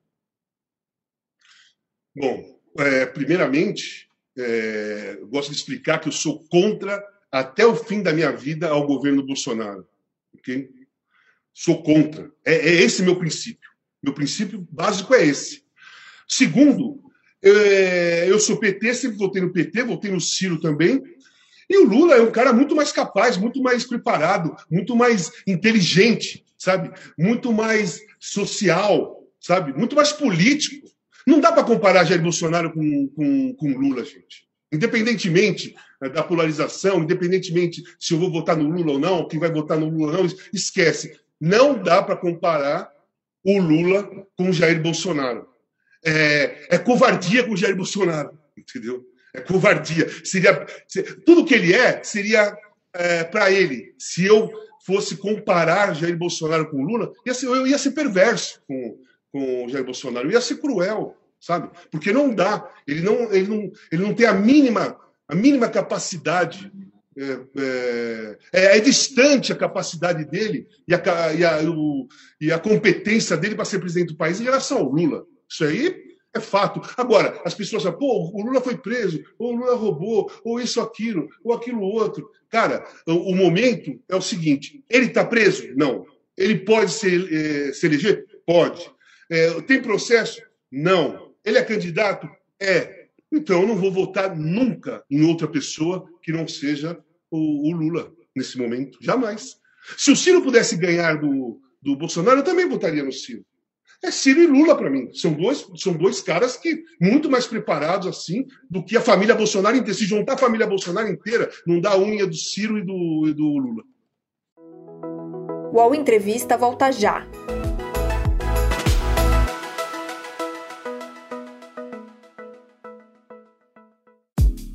Bom, é, primeiramente, é, gosto de explicar que eu sou contra, até o fim da minha vida, ao governo Bolsonaro. Sou contra. É, é esse meu princípio. Meu princípio básico é esse. Segundo, é, eu sou PT, sempre votei no PT, votei no Ciro também, e o Lula é um cara muito mais capaz, muito mais preparado, muito mais inteligente, sabe? Muito mais social, sabe? Muito mais político. Não dá para comparar Jair Bolsonaro com, com, com Lula, gente. Independentemente né, da polarização, independentemente se eu vou votar no Lula ou não, quem vai votar no Lula ou não, esquece. Não dá para comparar o Lula com o Jair Bolsonaro. É, é covardia com o Jair Bolsonaro, entendeu? É [laughs] covardia. Seria, tudo que ele é seria é, para ele. Se eu fosse comparar Jair Bolsonaro com Lula, ia ser, eu ia ser perverso com, com Jair Bolsonaro, eu ia ser cruel, sabe? Porque não dá. Ele não, ele não, ele não tem a mínima, a mínima capacidade. É, é, é, é distante a capacidade dele e a, e a, o, e a competência dele para ser presidente do país em relação ao Lula. Isso aí é fato. Agora, as pessoas falam, pô, o Lula foi preso, ou o Lula roubou, ou isso, aquilo, ou aquilo outro. Cara, o, momento é o seguinte: ele está preso? Não. Ele pode se, é, se eleger? Pode. É, tem processo? Não. Ele é candidato? É. Então, eu não vou votar nunca em outra pessoa que não seja o, o Lula nesse momento. Jamais. Se o Ciro pudesse ganhar do, do Bolsonaro, eu também votaria no Ciro é Ciro e Lula para mim. São dois, são dois caras que muito mais preparados assim do que a família Bolsonaro inteira. Se juntar a família Bolsonaro inteira, não dá unha do Ciro e do, e do Lula. O UOL Entrevista volta já.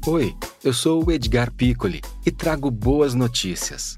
Oi, eu sou o Edgar Piccoli e trago boas notícias.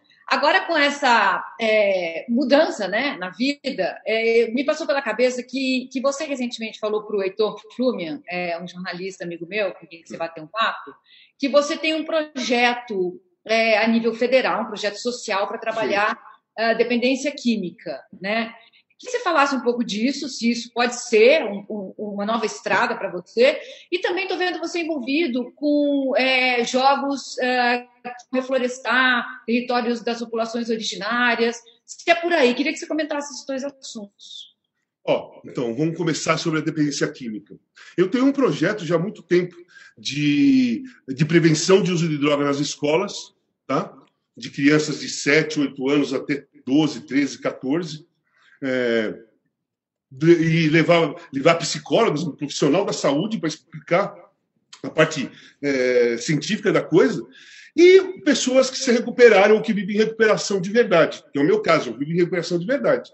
agora com essa é, mudança né, na vida, é, me passou pela cabeça que, que você recentemente falou para o Heitor Flumian, é, um jornalista amigo meu, com quem você bateu um papo, que você tem um projeto é, a nível federal, um projeto social para trabalhar a dependência química, né? Que você falasse um pouco disso, se isso pode ser um, um, uma nova estrada para você. E também estou vendo você envolvido com é, jogos é, reflorestar territórios das populações originárias. Se é por aí, queria que você comentasse esses dois assuntos. Ó, oh, então, vamos começar sobre a dependência química. Eu tenho um projeto já há muito tempo de, de prevenção de uso de drogas nas escolas, tá? de crianças de 7, 8 anos até 12, 13, 14, é, e levar, levar psicólogos, um profissional da saúde para explicar a parte é, científica da coisa, e pessoas que se recuperaram ou que vivem em recuperação de verdade, que é o meu caso, eu vivo em recuperação de verdade.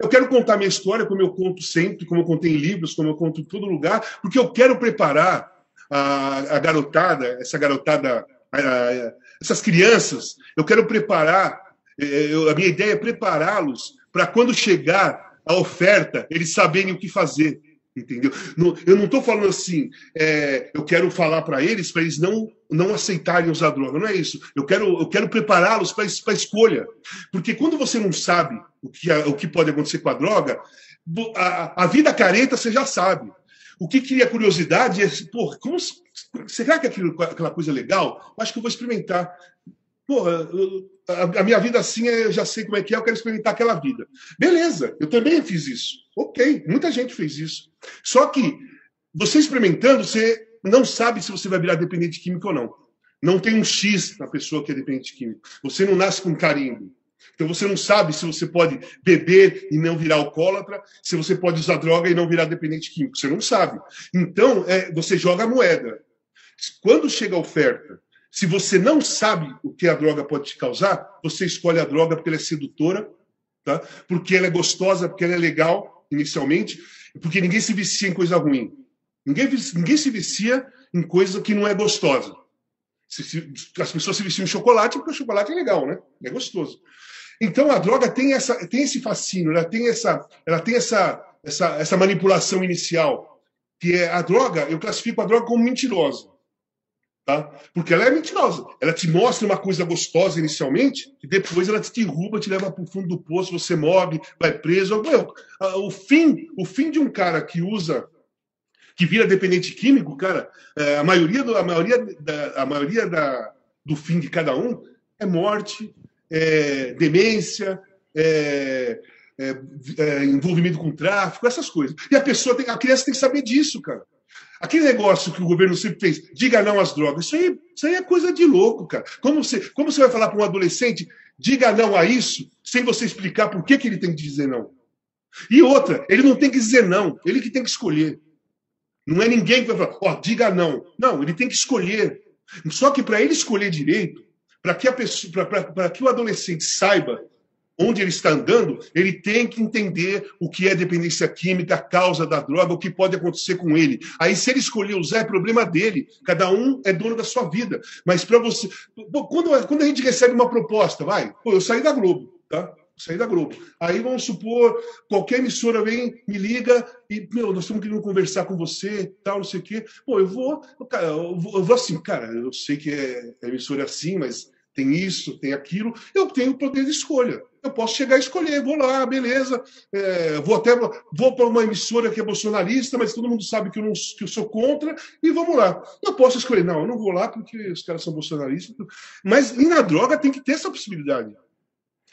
Eu quero contar minha história, como eu conto sempre, como eu contei em livros, como eu conto em todo lugar, porque eu quero preparar a, a garotada, essa garotada, a, a, essas crianças, eu quero preparar, é, eu, a minha ideia é prepará-los para quando chegar a oferta, eles saberem o que fazer. Entendeu? eu não estou falando assim, é, eu quero falar para eles, para eles não, não aceitarem usar droga. Não é isso. Eu quero, eu quero prepará-los para a escolha. Porque quando você não sabe o que, o que pode acontecer com a droga, a, a vida careta você já sabe. O que cria curiosidade é, pô, como, será que aquilo, aquela coisa é legal? Acho que eu vou experimentar. Porra, a, minha vida assim, eu já sei como é que é, eu quero experimentar aquela vida. Beleza, eu também fiz isso. Ok, muita gente fez isso. Só que você experimentando, você não sabe se você vai virar dependente químico ou não. Não tem um X na pessoa que é dependente químico. Você não nasce com carimbo. Então você não sabe se você pode beber e não virar alcoólatra, se você pode usar droga e não virar dependente químico. Você não sabe. Então é, você joga a moeda. Quando chega a oferta, se você não sabe o que a droga pode te causar, você escolhe a droga porque ela é sedutora, tá? porque ela é gostosa, porque ela é legal inicialmente, porque ninguém se vicia em coisa ruim. Ninguém, ninguém se vicia em coisa que não é gostosa. Se, se, as pessoas se viciam em chocolate porque o chocolate é legal, né? É gostoso. Então a droga tem, essa, tem esse fascínio, ela tem essa, ela tem essa, essa, essa manipulação inicial, que é a droga, eu classifico a droga como mentirosa. Tá? Porque ela é mentirosa. Ela te mostra uma coisa gostosa inicialmente, e depois ela te derruba, te leva para o fundo do poço, você morre, vai preso. Meu, o fim, o fim de um cara que usa, que vira dependente químico, cara, é, a maioria, do, a maioria, da, a maioria da, do fim de cada um é morte, é, demência, é, é, é, envolvimento com tráfico, essas coisas. E a pessoa tem, a criança tem que saber disso, cara. Aquele negócio que o governo sempre fez, diga não às drogas, isso aí, isso aí é coisa de louco, cara. Como você, como você vai falar para um adolescente, diga não a isso, sem você explicar por que, que ele tem que dizer não? E outra, ele não tem que dizer não, ele que tem que escolher. Não é ninguém que vai falar, ó, oh, diga não. Não, ele tem que escolher. Só que para ele escolher direito, para que, a pessoa, para que o adolescente saiba onde ele está andando, ele tem que entender o que é dependência química, a causa da droga, o que pode acontecer com ele. Aí, se ele escolher usar, é problema dele. Cada um é dono da sua vida. Mas para você. Quando, quando a gente recebe uma proposta, vai, pô, eu saí da Globo, tá? saí da Globo. Aí vamos supor, qualquer emissora vem, me liga e, meu, nós estamos querendo conversar com você, tal, não sei o quê. Pô, eu vou, cara, eu vou, eu vou assim, cara, eu sei que é, é emissora assim, mas tem isso, tem aquilo, eu tenho o poder de escolha. Eu posso chegar e escolher, vou lá, beleza, é, vou até vou para uma emissora que é bolsonarista, mas todo mundo sabe que eu, não, que eu sou contra, e vamos lá. Eu posso escolher, não, eu não vou lá porque os caras são bolsonaristas, mas e na droga tem que ter essa possibilidade.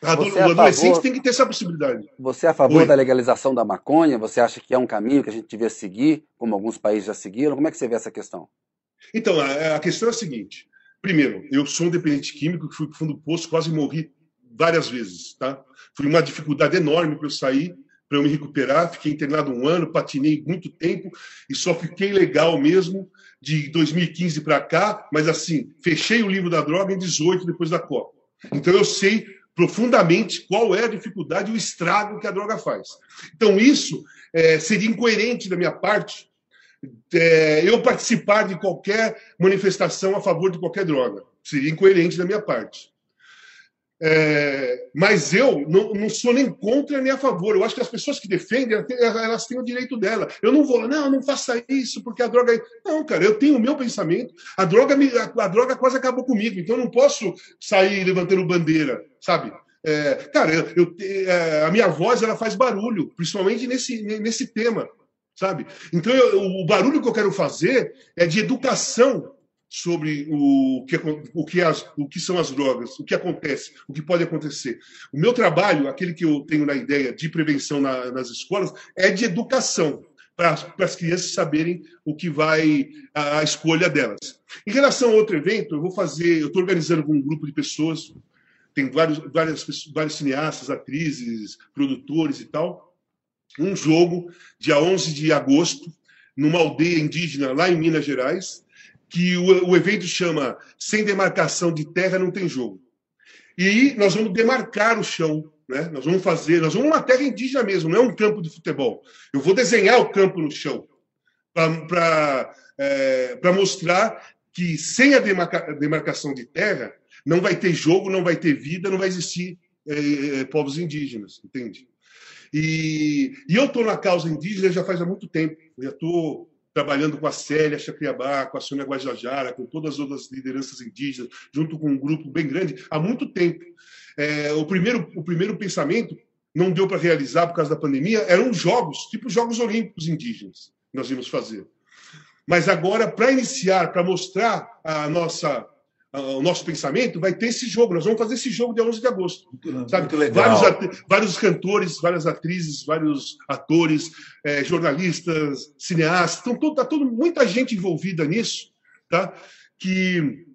Você é o adolescente favor, tem que ter essa possibilidade. Você é a favor Oi. da legalização da maconha? Você acha que é um caminho que a gente devia seguir, como alguns países já seguiram? Como é que você vê essa questão? Então, a, a questão é a seguinte: Primeiro, eu sou um dependente químico que fui para o fundo do poço, quase morri várias vezes, tá? Foi uma dificuldade enorme para eu sair, para eu me recuperar. Fiquei internado um ano, patinei muito tempo e só fiquei legal mesmo de 2015 para cá. Mas assim, fechei o livro da droga em 18 depois da Copa. Então eu sei profundamente qual é a dificuldade e o estrago que a droga faz. Então isso é, seria incoerente da minha parte é, eu participar de qualquer manifestação a favor de qualquer droga. Seria incoerente da minha parte. É, mas eu não, não, sou nem contra nem a favor. Eu acho que as pessoas que defendem, elas têm o direito dela. Eu não vou, não, não faça isso, porque a droga. Não, cara, eu tenho o meu pensamento. A droga, me, a, a droga quase acabou comigo, então eu não posso sair levantando bandeira, sabe? É, cara, eu, eu, é, a minha voz ela faz barulho, principalmente nesse, nesse tema, sabe? Então eu, o barulho que eu quero fazer é de educação sobre o que, o, que as, o que são as drogas, o que acontece, o que pode acontecer. O meu trabalho, aquele que eu tenho na ideia de prevenção na, nas escolas, é de educação para as crianças saberem o que vai a, a, escolha delas. Em relação a outro evento, eu vou fazer, eu estou organizando com um grupo de pessoas, tem vários, várias, vários cineastas, atrizes, produtores e tal, um jogo dia 11 de agosto numa aldeia indígena lá em Minas Gerais, que o, o evento chama Sem Demarcação de Terra Não Tem Jogo. E nós vamos demarcar o chão, né? Nós vamos fazer, nós vamos uma terra indígena mesmo, não é um campo de futebol. Eu vou desenhar o campo no chão para é, mostrar que sem a demarca, demarcação de terra não vai ter jogo, não vai ter vida, não vai existir é, é povos indígenas, entende? E, e eu estou na causa indígena já faz há muito tempo. Eu estou trabalhando com a Célia Chacriabá, com a Sônia Guajajara, com todas as outras lideranças indígenas, junto com um grupo bem grande, há muito tempo. É, o, primeiro, o primeiro pensamento não deu para realizar por causa da pandemia, eram jogos, tipo Jogos Olímpicos indígenas, nós íamos fazer. Mas agora, para iniciar, para mostrar a nossa o nosso pensamento, vai ter esse jogo. Nós vamos fazer esse jogo dia 11 de agosto. Sabe? Vários, vários cantores, várias atrizes, vários atores, é, jornalistas, cineastas, estão todo, tá todo, muita gente envolvida nisso, tá? que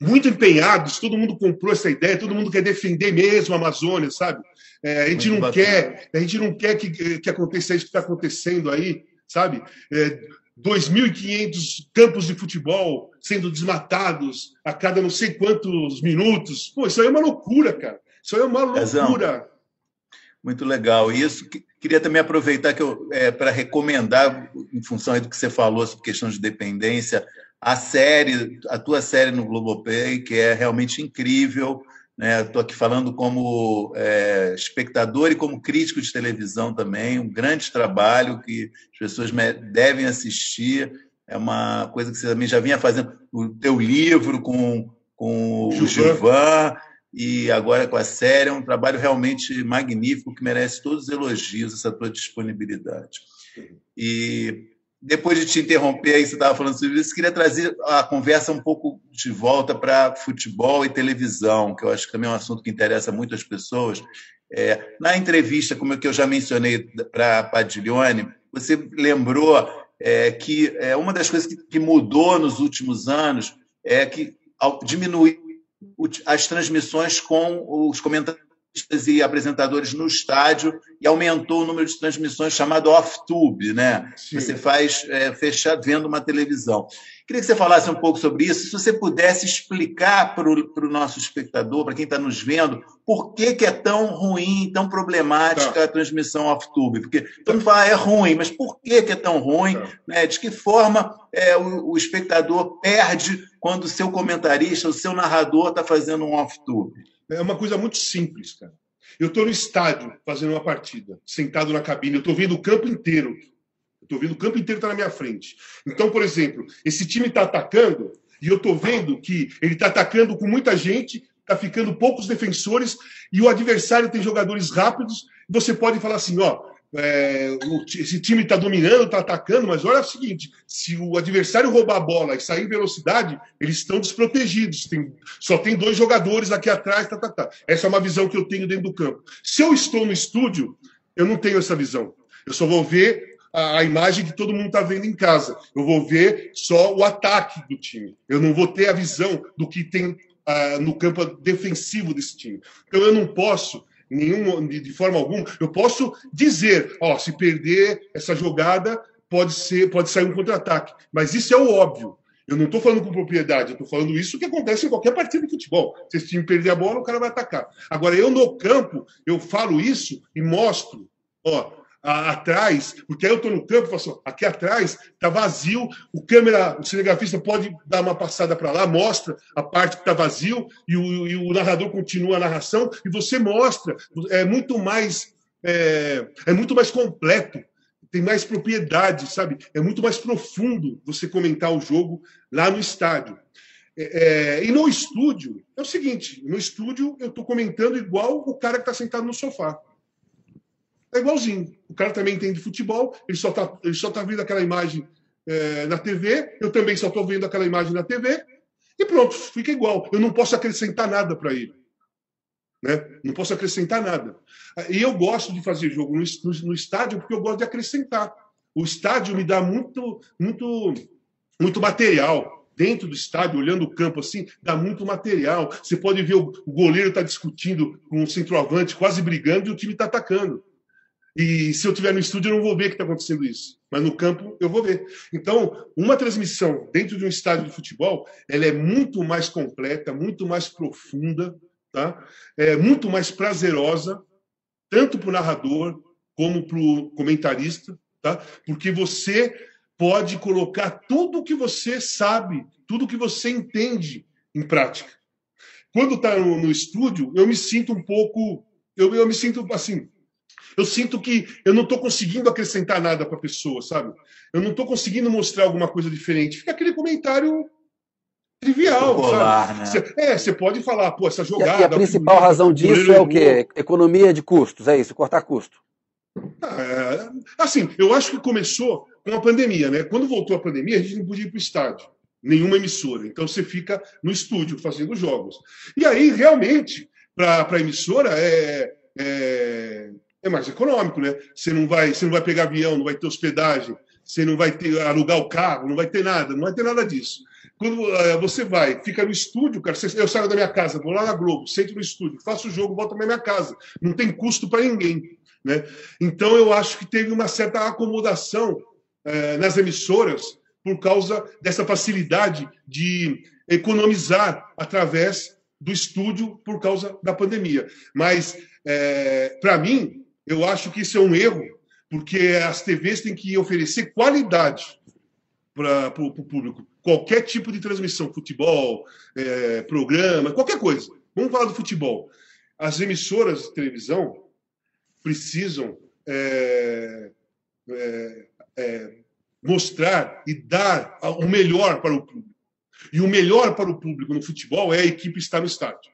muito empenhados, todo mundo comprou essa ideia, todo mundo quer defender mesmo a Amazônia, sabe? É, a gente muito não bacana. quer, a gente não quer que, que aconteça isso que está acontecendo aí, sabe? É, 2.500 campos de futebol sendo desmatados a cada não sei quantos minutos. Pô, isso aí é uma loucura, cara. Isso aí é uma loucura. Muito legal. E isso queria também aproveitar que eu é, para recomendar, em função do que você falou sobre questão de dependência, a série, a tua série no Globoplay, que é realmente incrível. Estou né? aqui falando como é, espectador e como crítico de televisão também, um grande trabalho que as pessoas devem assistir. É uma coisa que você também já vinha fazendo, o teu livro com, com o Gilvan e agora com a série, é um trabalho realmente magnífico que merece todos os elogios, essa tua disponibilidade. E depois de te interromper aí, você estava falando sobre isso, queria trazer a conversa um pouco de volta para futebol e televisão, que eu acho que também é um assunto que interessa muito as pessoas. É, na entrevista, como eu já mencionei para Padiglione, você lembrou é, que é, uma das coisas que, que, mudou nos últimos anos é que diminuiu as transmissões com os comentários e apresentadores no estádio e aumentou o número de transmissões chamado off-tube, né? Sim. Você faz é, fechar vendo uma televisão. Queria que você falasse um pouco sobre isso, se você pudesse explicar para o nosso espectador, para quem está nos vendo, por que, que é tão ruim, tão problemática tá. a transmissão off-tube. Porque todo mundo fala, é ruim, mas por que, que é tão ruim? Tá. Né? De que forma é, o, o espectador perde quando o seu comentarista, o seu narrador está fazendo um off-tube? É uma coisa muito simples, cara. Eu estou no estádio fazendo uma partida, sentado na cabine, eu estou vendo o campo inteiro. Estou vendo o campo inteiro está na minha frente. Então, por exemplo, esse time está atacando e eu estou vendo que ele está atacando com muita gente, está ficando poucos defensores e o adversário tem jogadores rápidos. Você pode falar assim, ó, é, esse time está dominando, está atacando, mas olha o seguinte: se o adversário roubar a bola e sair em velocidade, eles estão desprotegidos. Tem, só tem dois jogadores aqui atrás. Tá, tá, tá. Essa é uma visão que eu tenho dentro do campo. Se eu estou no estúdio, eu não tenho essa visão. Eu só vou ver a, a imagem que todo mundo está vendo em casa. Eu vou ver só o ataque do time. Eu não vou ter a visão do que tem uh, no campo defensivo desse time. Então eu não posso nenhum, de, de forma alguma, eu posso dizer, ó, se perder essa jogada, pode ser, pode sair um contra-ataque. Mas isso é o óbvio. Eu não estou falando com propriedade, eu estou falando isso que acontece em qualquer partida de futebol. Se esse time perder a bola, o cara vai atacar. Agora, eu no campo, eu falo isso e mostro, ó, atrás, porque aí eu estou no campo e falo assim, aqui atrás está vazio, o câmera, o cinegrafista pode dar uma passada para lá, mostra a parte que está vazio e o, e o, narrador continua a narração e você mostra, é muito mais é, é muito mais completo, tem mais propriedade, sabe? É muito mais profundo você comentar o jogo lá no estádio. É, é, e no estúdio, é o seguinte: no estúdio eu estou comentando igual o cara que está sentado no sofá. É igualzinho. O cara também entende futebol, ele só está ele só tá vendo aquela imagem é, na TV, eu também só estou vendo aquela imagem na TV, e pronto, fica igual. Eu não posso acrescentar nada para ele. Né? Não posso acrescentar nada. E eu gosto de fazer jogo no, no, no, estádio porque eu gosto de acrescentar. O estádio me dá muito, muito, muito material. Dentro do estádio, olhando o campo assim, dá muito material. Você pode ver o, o goleiro está discutindo com o centroavante, quase brigando, e o time está atacando. E se eu estiver no estúdio, eu não vou ver que está acontecendo isso. Mas no campo, eu vou ver. Então, uma transmissão dentro de um estádio de futebol, ela é muito mais completa, muito mais profunda, tá? é muito mais prazerosa, tanto para o narrador como para o comentarista, tá? porque você pode colocar tudo o que você sabe, tudo o que você entende em prática. Quando está no, no, estúdio, eu me sinto um pouco. Eu, eu me sinto assim eu sinto que eu não estou conseguindo acrescentar nada para a pessoa, sabe? Eu não estou conseguindo mostrar alguma coisa diferente. Fica aquele comentário trivial, Popular, sabe? Né? Cê, é, você pode falar, pô, essa jogada. E a, e a principal razão disso é o quê? Economia de custos, é isso, cortar custo. É, assim, eu acho que começou com a pandemia, né? Quando voltou a pandemia, a gente não podia ir para o estádio, nenhuma emissora. Então você fica no estúdio fazendo jogos. E aí, realmente, para a emissora, é, é, é mais econômico, né? Você não vai, você não vai pegar avião, não vai ter hospedagem, você não vai ter alugar o carro, não vai ter nada, não vai ter nada disso. Quando uh, você vai, fica no estúdio, cara, eu saio da minha casa, vou lá na Globo, sento no estúdio, faço o jogo, volto para minha casa. Não tem custo para ninguém, né? Então eu acho que teve uma certa acomodação uh, nas emissoras por causa dessa facilidade de economizar através do estúdio por causa da pandemia. Mas, é, para mim, eu acho que isso é um erro, porque as TVs têm que oferecer qualidade para o público. Qualquer tipo de transmissão, futebol, é, programa, qualquer coisa. Vamos falar do futebol. As emissoras de televisão precisam é, é, é mostrar e dar o melhor para o público. E o melhor para o público no futebol é a equipe estar no estádio.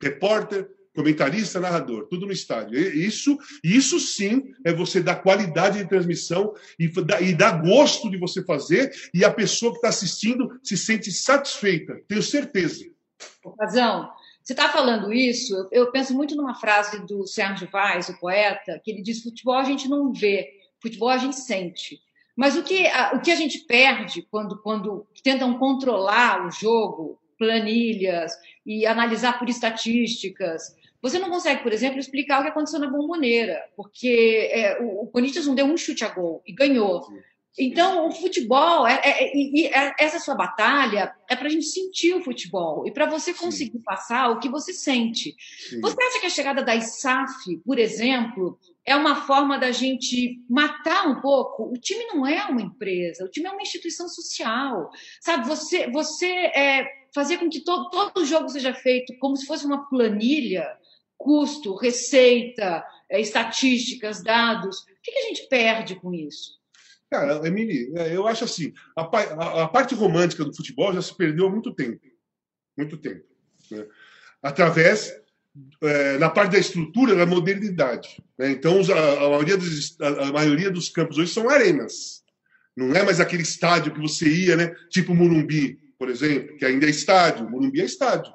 Repórter, comentarista, narrador, tudo no estádio. Isso, isso sim é você dar qualidade de transmissão e, e dar gosto de você fazer e a pessoa que está assistindo se sente satisfeita, tenho certeza. Razão. Você está falando isso, eu penso muito numa frase do Sérgio Vaz, o poeta, que ele diz: futebol a gente não vê, futebol a gente sente. Mas o que a, o que a gente perde quando, quando tentam controlar o jogo, planilhas e analisar por estatísticas, você não consegue, por exemplo, explicar o que aconteceu na bomboneira, porque é, o, o, Corinthians não deu um chute a gol e ganhou. Então, o futebol, é, é, é, é essa sua batalha é para a gente sentir o futebol e para você conseguir Sim. passar o que você sente. Sim. Você acha que a chegada da ISAF, por exemplo, é uma forma da gente matar um pouco? O time não é uma empresa, o time é uma instituição social. Sabe, você, você é, fazer com que todo, todo o jogo seja feito como se fosse uma planilha custo, receita, é, estatísticas, dados. O que, a gente perde com isso? Cara, Emily, é, eu acho assim, a, parte romântica do futebol já se perdeu há muito tempo. Muito tempo. Né? Através, é, na parte da estrutura, da modernidade. Né? Então, a, maioria dos, a, maioria dos campos hoje são arenas. Não é mais aquele estádio que você ia, né? tipo Morumbi, por exemplo, que ainda é estádio. Morumbi é estádio.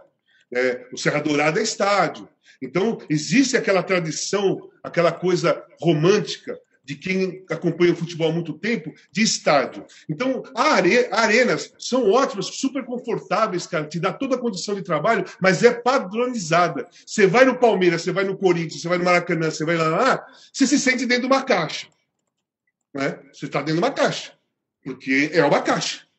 É, o Serra Dourada é estádio. Então, existe aquela tradição, aquela coisa romântica de quem acompanha o futebol há muito tempo, de estádio. Então, are, arenas são ótimas, super confortáveis, cara, te dá toda a condição de trabalho, mas é padronizada. Você vai no Palmeiras, você vai no Corinthians, você vai no Maracanã, você vai lá, lá você se sente dentro de uma caixa. Né? Você está dentro de uma caixa, porque é uma caixa.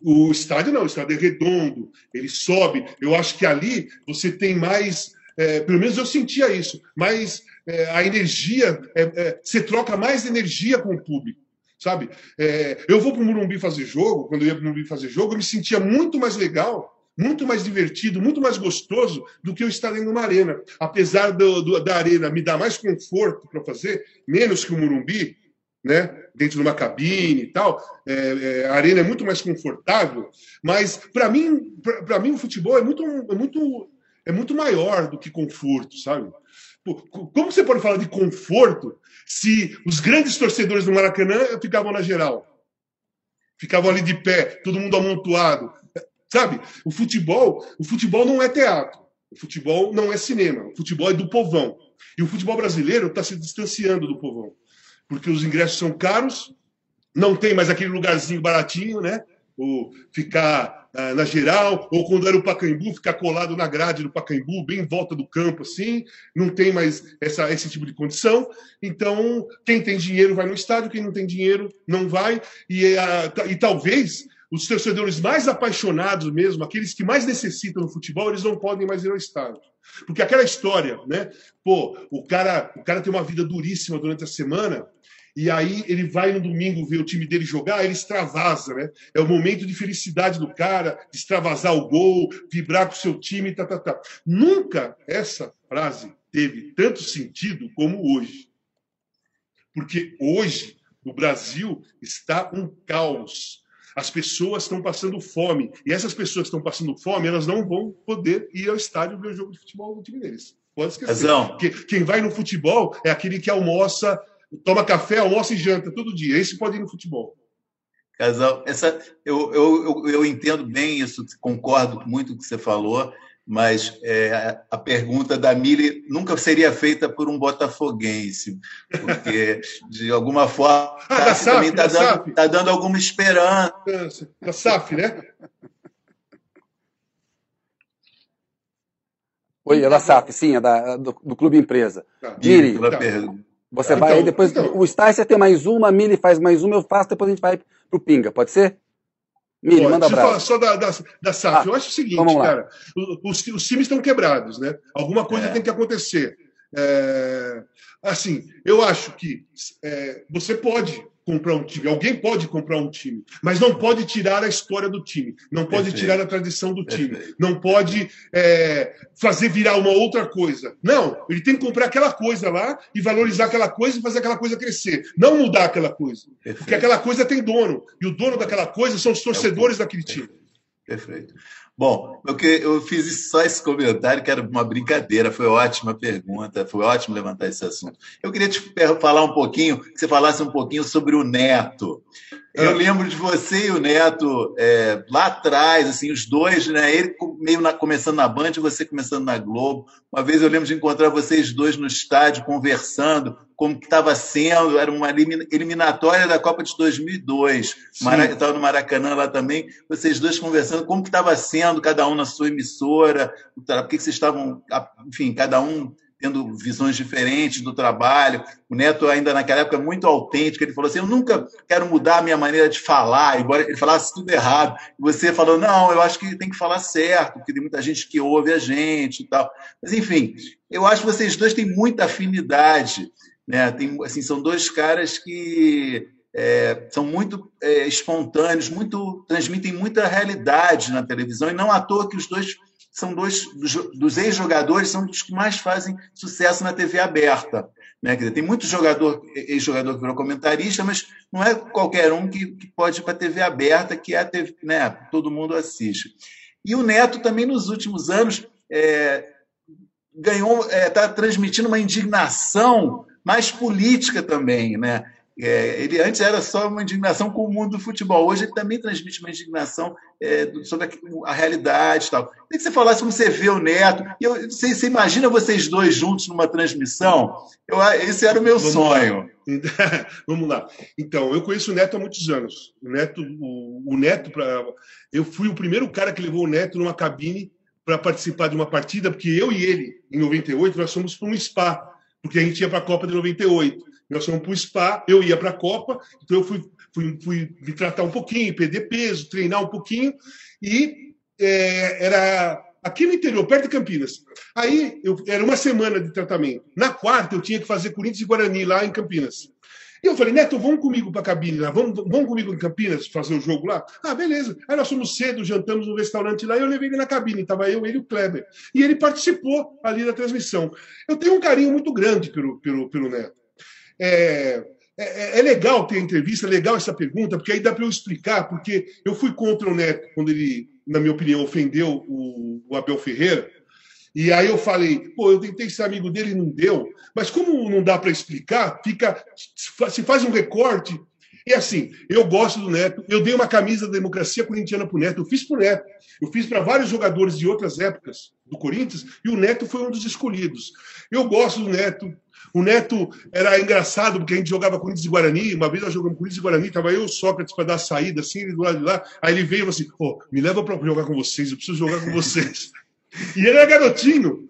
O estádio não, o estádio é redondo, ele sobe. Eu acho que ali você tem mais, é, pelo menos eu sentia isso, mais é, a energia, é, é, você troca mais energia com o público, sabe? É, eu vou para o Murumbi fazer jogo, quando eu ia para o Murumbi fazer jogo, eu me sentia muito mais legal, muito mais divertido, muito mais gostoso do que eu estar de uma arena. Apesar do, do, da arena me dar mais conforto para fazer, menos que o Murumbi, né? dentro de uma cabine e tal, é, é, a arena é muito mais confortável, mas para mim, para mim o futebol é muito, é muito, é muito maior do que conforto, sabe? Como você pode falar de conforto se os grandes torcedores do Maracanã ficavam na geral? Ficavam ali de pé, todo mundo amontoado. Sabe? O futebol, o futebol não é teatro. O futebol não é cinema. O futebol é do povão. E o futebol brasileiro está se distanciando do povão. Porque os ingressos são caros, não tem mais aquele lugarzinho baratinho, né? ou ficar na geral, ou quando era o Pacaembu, ficar colado na grade do Pacaembu, bem em volta do campo, assim, não tem mais essa, esse tipo de condição. Então, quem tem dinheiro vai no estádio, quem não tem dinheiro não vai, e, ah, e talvez os torcedores mais apaixonados mesmo, aqueles que mais necessitam do futebol, eles não podem mais ir ao estádio. Porque aquela história, né? Pô, o cara, o cara tem uma vida duríssima durante a semana, e aí ele vai no domingo ver o time dele jogar, ele extravasa, né? É o momento de felicidade do cara, de extravasar o gol, vibrar com o seu time, tá, tá, tá. Nunca essa frase teve tanto sentido como hoje. Porque hoje o Brasil está um caos. As pessoas estão passando fome. E essas pessoas que estão passando fome, elas não vão poder ir ao estádio ver o jogo de futebol do time deles. Pode esquecer. Porque quem vai no futebol é aquele que almoça toma café, almoça e janta todo dia. Esse pode ir no futebol. Casal, essa, eu, eu, eu, eu entendo bem isso, concordo muito com o que você falou, mas é, a pergunta da Mili nunca seria feita por um botafoguense, porque, de alguma forma, [laughs] ah, SAF, também está dando, tá dando alguma esperança. Da SAF, né? Oi, é da SAF, sim, é da, do, do Clube Empresa. Tá. Miri, Você vai então, depois. Então, o Sticer tem mais uma, a Mili faz mais uma, eu faço, depois a gente vai pro Pinga, pode ser? Mili, pode. manda abraço. Só da, da, da SAF. Ah, eu acho o seguinte, cara. Os, os times estão quebrados, né? Alguma coisa é. tem que acontecer. É, assim, eu acho que é, você pode comprar um time. Alguém pode comprar um time, mas não pode tirar a história do time, não pode Perfeito. tirar a tradição do time, Perfeito. não pode é, fazer virar uma outra coisa. Não, ele tem que comprar aquela coisa lá e valorizar aquela coisa e fazer aquela coisa crescer, não mudar aquela coisa, Perfeito. porque aquela coisa tem dono e o dono daquela coisa são os torcedores é daquele time. Perfeito. Bom, eu, eu fiz só esse comentário, que era uma brincadeira, foi ótima pergunta, foi ótimo levantar esse assunto. Eu queria te falar um pouquinho, que você falasse um pouquinho sobre o Neto. Eu lembro de você e o Neto é, lá atrás, assim, os dois, né? Ele meio na, começando na Band e você começando na Globo. Uma vez eu lembro de encontrar vocês dois no estádio conversando, como que estava sendo, era uma eliminatória da Copa de 2002. Estava no Maracanã lá também, vocês dois conversando, como que estava sendo, cada um na sua emissora, por que, que vocês estavam, enfim, cada um tendo visões diferentes do trabalho. O Neto, ainda naquela época, muito autêntico, ele falou assim: Eu nunca quero mudar a minha maneira de falar, embora ele falasse tudo errado. Você falou: Não, eu acho que tem que falar certo, porque tem muita gente que ouve a gente e tal. Mas, enfim, eu acho que vocês dois têm muita afinidade. Né? Tem, assim, são dois caras que é, são muito é, espontâneos, muito transmitem muita realidade na televisão, e não à toa que os dois são dois dos, dos ex-jogadores, são dos que mais fazem sucesso na TV aberta. Né? Dizer, tem muito jogador, ex-jogador que virou comentarista, mas não é qualquer um que, que pode ir para a TV aberta, que é a TV, né? todo mundo assiste. E o Neto também, nos últimos anos, é, ganhou, está é, transmitindo uma indignação mais política também, né? É, ele antes era só uma indignação com o mundo do futebol. Hoje ele também transmite uma indignação é, sobre a, a, realidade e tal. Queria que você falasse como você vê o Neto. E eu, você, você, imagina vocês dois juntos numa transmissão? Eu, esse era o meu Vamos sonho. Lá. [laughs] Vamos lá. Então, eu conheço o Neto há muitos anos. O Neto, o, o Neto para eu fui o primeiro cara que levou o Neto numa cabine para participar de uma partida, porque eu e ele, em 98, nós fomos para um spa, porque a gente ia para a Copa de 98. Nós fomos para o spa, eu ia para a Copa, então eu fui, fui, fui, me tratar um pouquinho, perder peso, treinar um pouquinho, e é, era aqui no interior, perto de Campinas. Aí eu, era uma semana de tratamento. Na quarta, eu tinha que fazer Corinthians e Guarani lá em Campinas. E eu falei, Neto, vamos comigo para a cabine lá, vamos, vamos comigo em Campinas fazer o jogo lá? Ah, beleza. Aí nós fomos cedo, jantamos no restaurante lá e eu levei ele na cabine, estava eu, ele e o Kleber. E ele participou ali da transmissão. Eu tenho um carinho muito grande pelo, pelo, pelo Neto. É, é, é, legal ter entrevista, é legal essa pergunta, porque aí dá para eu explicar, porque eu fui contra o Neto quando ele, na minha opinião, ofendeu o, o Abel Ferreira. E aí eu falei, pô, eu tentei ser amigo dele e não deu. Mas como não dá para explicar, fica se faz um recorte. E assim, eu gosto do Neto, eu dei uma camisa da democracia corintiana para o Neto, eu fiz para o Neto, eu fiz para vários jogadores de outras épocas do Corinthians, e o Neto foi um dos escolhidos. Eu gosto do Neto, o Neto era engraçado, porque a gente jogava Corinthians e Guarani. Uma vez nós jogamos Corinthians e Guarani, estava eu Sócrates para dar a saída, assim, ele do lado de lá. Aí ele veio e falou assim: me leva para jogar com vocês, eu preciso jogar com vocês. [laughs] e ele era garotinho.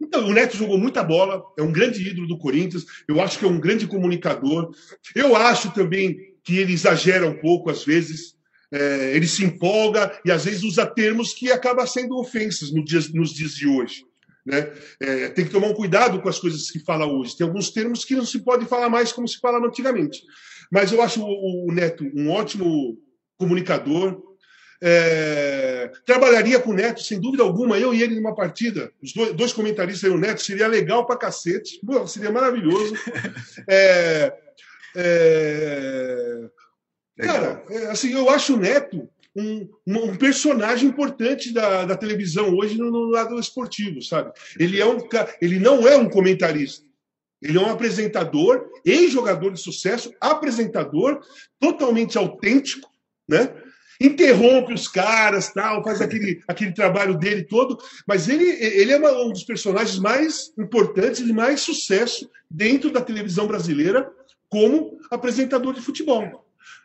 Então, o Neto jogou muita bola, é um grande ídolo do Corinthians, eu acho que é um grande comunicador. Eu acho também que ele exagera um pouco às vezes, é, ele se empolga e às vezes usa termos que acabam sendo ofensas nos dias de hoje. Né? É, tem que tomar um cuidado com as coisas que fala hoje. Tem alguns termos que não se pode falar mais como se falava antigamente. Mas eu acho o, o Neto um ótimo comunicador. É, trabalharia com o Neto, sem dúvida alguma, eu e ele numa partida. Os dois, dois comentaristas e o Neto seria legal pra cacete, Pô, seria maravilhoso. É, é, cara, é, assim, eu acho o Neto um, um personagem importante da, da televisão hoje no, no, lado esportivo, sabe? Ele, é um, ele não é um comentarista. Ele é um apresentador, ex-jogador de sucesso, apresentador, totalmente autêntico, né? Interrompe os caras, tal, faz aquele, [laughs] aquele trabalho dele todo, mas ele, ele é uma, um dos personagens mais importantes e de mais sucesso dentro da televisão brasileira como apresentador de futebol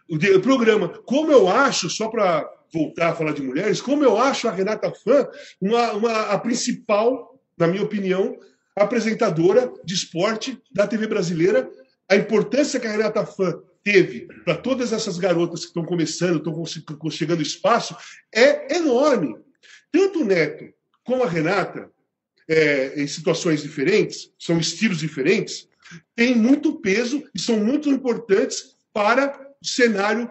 o programa. Como eu acho, só para voltar a falar de mulheres, como eu acho a Renata Fã uma, uma, a principal, na minha opinião, apresentadora de esporte da TV brasileira, a importância que a Renata Fã teve para todas essas garotas que estão começando, estão chegando espaço, é enorme. Tanto o Neto como a Renata, é, em situações diferentes, são estilos diferentes, têm muito peso e são muito importantes para cenário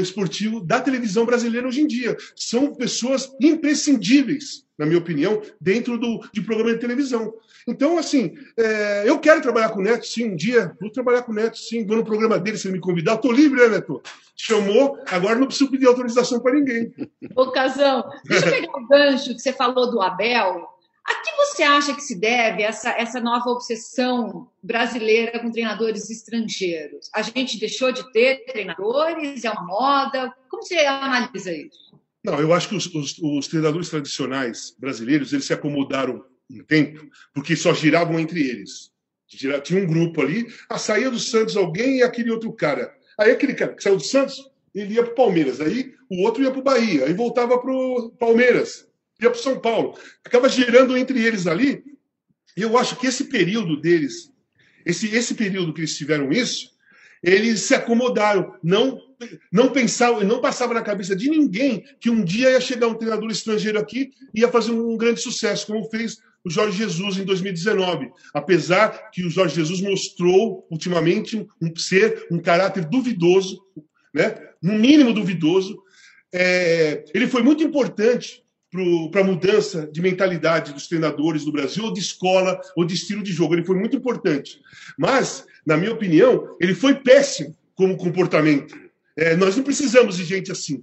esportivo da televisão brasileira hoje em dia. São pessoas imprescindíveis, na minha opinião, dentro do, de programa de televisão. Então, assim, é, eu quero trabalhar com o Neto, sim, um dia. Vou trabalhar com o Neto, sim. Vou no programa dele, se ele me convidar. Estou livre, né, Neto? Chamou, agora não preciso pedir autorização para ninguém. Ô, Casão, deixa eu pegar o gancho que você falou do Abel. A que você acha que se deve essa, essa nova obsessão brasileira com treinadores estrangeiros? A gente deixou de ter treinadores? É uma moda? Como você analisa isso? Não, eu acho que os, os, os treinadores tradicionais brasileiros eles se acomodaram um tempo porque só giravam entre eles. Tinha um grupo ali, a ah, saía do Santos alguém e aquele outro cara. Aí aquele cara que saiu do Santos, ele ia para o Palmeiras. Aí o outro ia para o Bahia. Aí voltava para o Palmeiras ia para São Paulo. Acaba girando entre eles ali. E eu acho que esse período deles, esse, esse período que eles tiveram isso, eles se acomodaram, não não pensavam, não passava na cabeça de ninguém que um dia ia chegar um treinador estrangeiro aqui e ia fazer um grande sucesso, como fez o Jorge Jesus em 2019. Apesar que o Jorge Jesus mostrou ultimamente um ser, um caráter duvidoso, né? no mínimo duvidoso, é, ele foi muito importante para a mudança de mentalidade dos treinadores do Brasil, ou de escola, ou de estilo de jogo. Ele foi muito importante. Mas, na minha opinião, ele foi péssimo como comportamento. É, nós não precisamos de gente assim,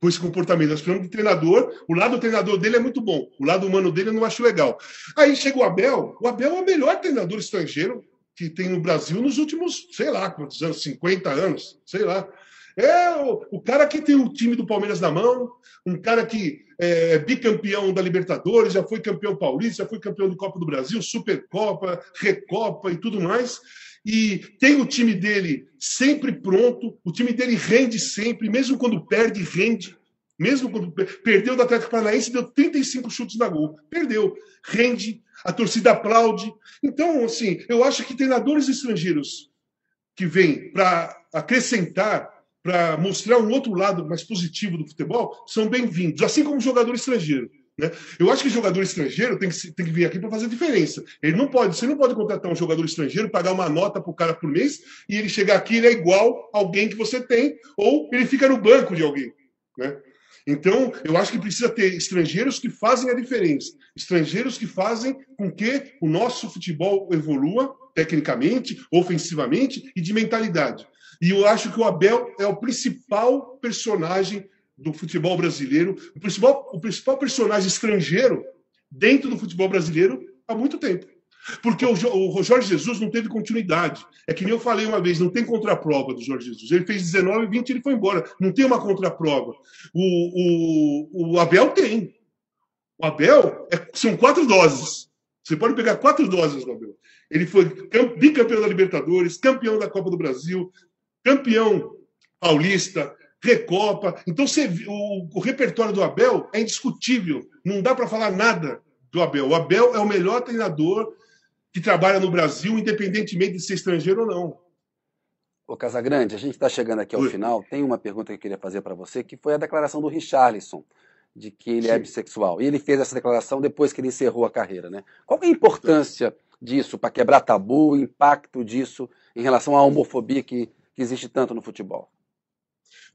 com esse comportamento. Nós precisamos de treinador. O lado do treinador dele é muito bom. O lado humano dele eu não acho legal. Aí chega o Abel. O Abel é o melhor treinador estrangeiro que tem no Brasil nos últimos, sei lá, quantos anos, 50 anos, sei lá. É o, o, cara que tem o time do Palmeiras na mão, um cara que é bicampeão da Libertadores, já foi campeão paulista, já foi campeão de Copa do Brasil, Supercopa, Recopa e tudo mais. E tem o time dele sempre pronto, o time dele rende sempre, mesmo quando perde, rende. Mesmo quando perdeu do Atlético Paranaense, deu 35 chutes na gol. Perdeu, rende, a torcida aplaude. Então, assim, eu acho que treinadores estrangeiros que vêm para acrescentar para mostrar um outro lado mais positivo do futebol, são bem-vindos, assim como jogador estrangeiro. Né? Eu acho que jogador estrangeiro tem que, tem que vir aqui para fazer diferença. Ele não pode, você não pode contratar um jogador estrangeiro, pagar uma nota para o cara por mês e ele chegar aqui ele é igual alguém que você tem, ou ele fica no banco de alguém. Né? Então, eu acho que precisa ter estrangeiros que fazem a diferença, estrangeiros que fazem com que o nosso futebol evolua tecnicamente, ofensivamente e de mentalidade. E eu acho que o Abel é o principal personagem do futebol brasileiro, o principal, o principal personagem estrangeiro dentro do futebol brasileiro há muito tempo. Porque o, o Jorge Jesus não teve continuidade. É que nem eu falei uma vez, não tem contraprova do Jorge Jesus. Ele fez 19, 20 e ele foi embora. Não tem uma contraprova. O, o, o Abel tem. O Abel é, são quatro doses. Você pode pegar quatro doses do Abel. Ele foi bicampeão da Libertadores, campeão da Copa do Brasil, campeão paulista, Recopa. Então, você, o, o repertório do Abel é indiscutível. Não dá para falar nada do Abel. O Abel é o melhor treinador que trabalha no Brasil, independentemente de ser estrangeiro ou não. Ô Casagrande, a gente está chegando aqui ao Oi. final. Tem uma pergunta que eu queria fazer para você, que foi a declaração do Richarlison, de que ele é Sim. é bissexual. E ele fez essa declaração depois que ele encerrou a carreira. Né? Qual é a importância disso para quebrar tabu, o impacto disso em relação à homofobia que que existe tanto no futebol?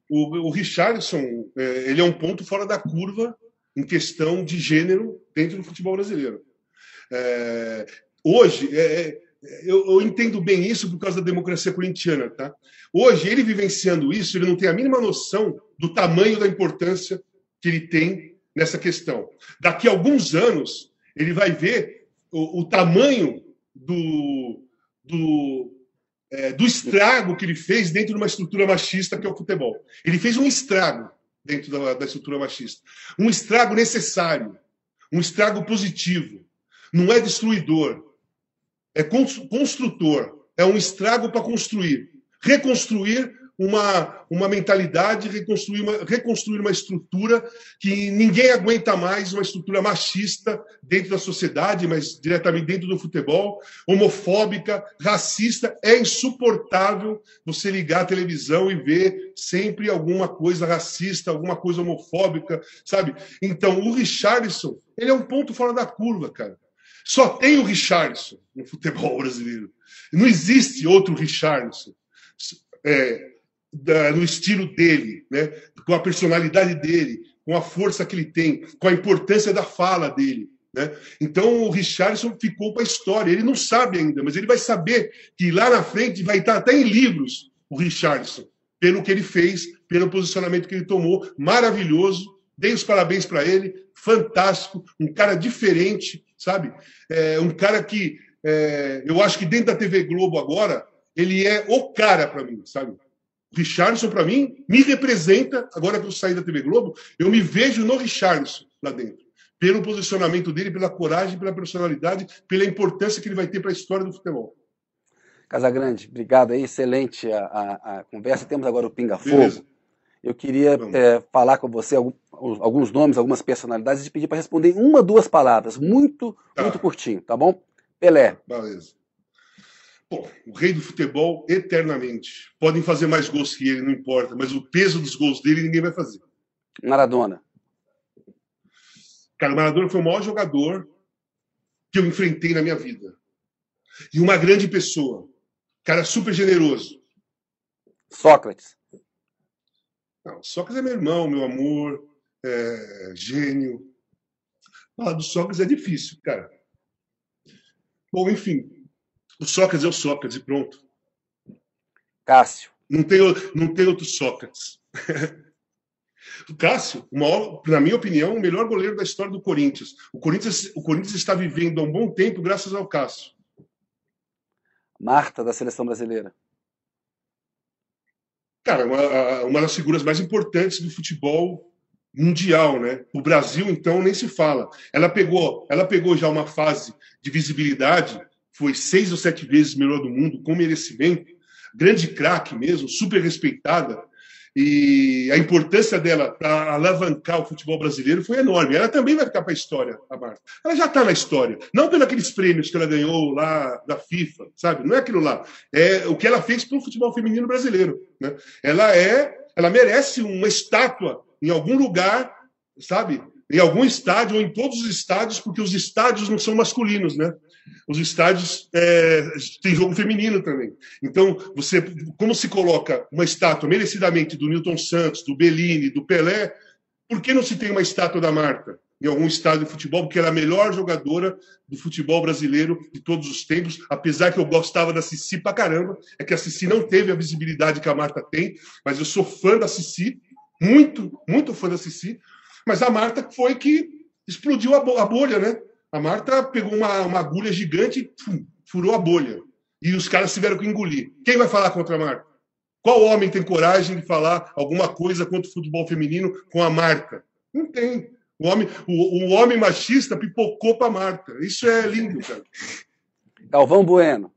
O, o Richardson, é, ele é um ponto fora da curva em questão de gênero dentro do futebol brasileiro. É, hoje, é, é, eu, eu, entendo bem isso por causa da democracia corintiana, tá? Hoje, ele vivenciando isso, ele não tem a mínima noção do tamanho da importância que ele tem nessa questão. Daqui a alguns anos, ele vai ver o, o tamanho do, do, é, do estrago que ele fez dentro de uma estrutura machista que é o futebol. Ele fez um estrago dentro da, da estrutura machista. Um estrago necessário, um estrago positivo. Não é destruidor, é construtor. É um estrago para construir. Reconstruir uma, uma mentalidade, reconstruir uma, reconstruir uma estrutura que ninguém aguenta mais, uma estrutura machista dentro da sociedade, mas diretamente dentro do futebol, homofóbica, racista. É insuportável você ligar a televisão e ver sempre alguma coisa racista, alguma coisa homofóbica, sabe? Então, o Richardson, ele é um ponto fora da curva, cara. Só tem o Richardson no futebol brasileiro. Não existe outro Richardson. É, da, no estilo dele, né? com a personalidade dele, com a força que ele tem, com a importância da fala dele. Né? Então o Richardson ficou para a história. Ele não sabe ainda, mas ele vai saber que lá na frente vai estar até em livros o Richardson, pelo que ele fez, pelo posicionamento que ele tomou, maravilhoso. Dei os parabéns para ele, fantástico, um cara diferente, sabe? É, um cara que é, eu acho que dentro da TV Globo agora ele é o cara para mim, sabe? Richardson, para mim, me representa, agora que eu saí da TV Globo, eu me vejo no Richardson lá dentro. Pelo posicionamento dele, pela coragem, pela personalidade, pela importância que ele vai ter para a história do futebol. Casagrande, obrigado aí, excelente a, a, a conversa. Temos agora o Pinga Fogo. Eu queria é, falar com você alguns nomes, algumas personalidades e pedir para responder uma, duas palavras, muito, tá. muito curtinho, tá bom? Pelé. Beleza. Bom, o rei do futebol eternamente. Podem fazer mais gols que ele, não importa, mas o peso dos gols dele ninguém vai fazer. Maradona. Cara, o Maradona foi o maior jogador que eu enfrentei na minha vida. E uma grande pessoa. Cara super generoso. Sócrates. Não, Sócrates é meu irmão, meu amor, é, gênio. Falar do Sócrates é difícil, cara. Bom, enfim, o Sócrates é o Sócrates e pronto. Cássio. Não tem, não tem outro Sócrates. [laughs] o Cássio, maior, na minha opinião, o melhor goleiro da história do Corinthians. O Corinthians, o Corinthians está vivendo há um bom tempo graças ao Cássio. Marta, da seleção brasileira? Cara, uma, uma das figuras mais importantes do futebol mundial, né? O Brasil, então, nem se fala. Ela pegou, ela pegou já uma fase de visibilidade, foi seis ou sete vezes melhor do mundo, com merecimento, grande craque mesmo, super respeitada. E a importância dela para alavancar o futebol brasileiro foi enorme. Ela também vai ficar para a história, a Marta. Ela já está na história. Não pelos aqueles prêmios que ela ganhou lá da FIFA, sabe? Não é aquilo lá. É o que ela fez para o futebol feminino brasileiro. Né? Ela é, ela merece uma estátua em algum lugar, sabe? Em algum estádio ou em todos os estádios, porque os estádios não são masculinos, né? Os estádios é, têm jogo feminino também. Então, você, como se coloca uma estátua merecidamente do Newton Santos, do Bellini, do Pelé, por que não se tem uma estátua da Marta em algum estádio de futebol? Porque ela é a melhor jogadora do futebol brasileiro de todos os tempos, apesar que eu gostava da Cici pra caramba, é que a Cici não teve a visibilidade que a Marta tem, mas eu sou fã da Cici, muito, muito fã da Cici, mas a Marta foi que explodiu a bolha, né? A Marta pegou uma, uma agulha gigante e furou a bolha. E os caras tiveram que engolir. Quem vai falar contra a Marta? Qual homem tem coragem de falar alguma coisa contra o futebol feminino com a Marta? Não tem. O homem, o, o homem machista pipocou para a Marta. Isso é lindo, cara. Galvão Bueno.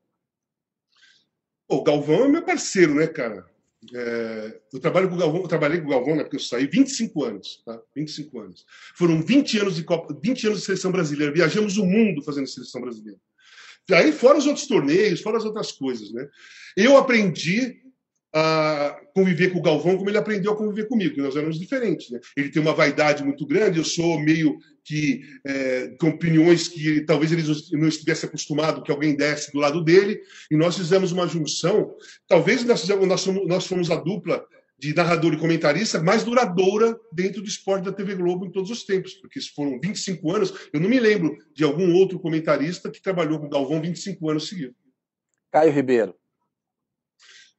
O Galvão é meu parceiro, né, cara? É, eu trabalho com Galvão, eu trabalhei com o Galvão, né, porque eu saí 25 anos, tá? 25 anos. Foram 20 anos de Copa, 20 anos de seleção brasileira. Viajamos o mundo fazendo seleção brasileira. Aí fora os outros torneios, fora as outras coisas, né? Eu aprendi a conviver com o Galvão como ele aprendeu a conviver comigo, nós éramos diferentes. Né? Ele tem uma vaidade muito grande, eu sou meio que é, com opiniões que talvez ele não estivesse acostumado que alguém desse do lado dele, e nós fizemos uma junção. Talvez nós, fizemos, nós, fomos, nós fomos a dupla de narrador e comentarista mais duradoura dentro do esporte da TV Globo em todos os tempos, porque se foram 25 anos, eu não me lembro de algum outro comentarista que trabalhou com o Galvão 25 anos seguidos. Caio Ribeiro.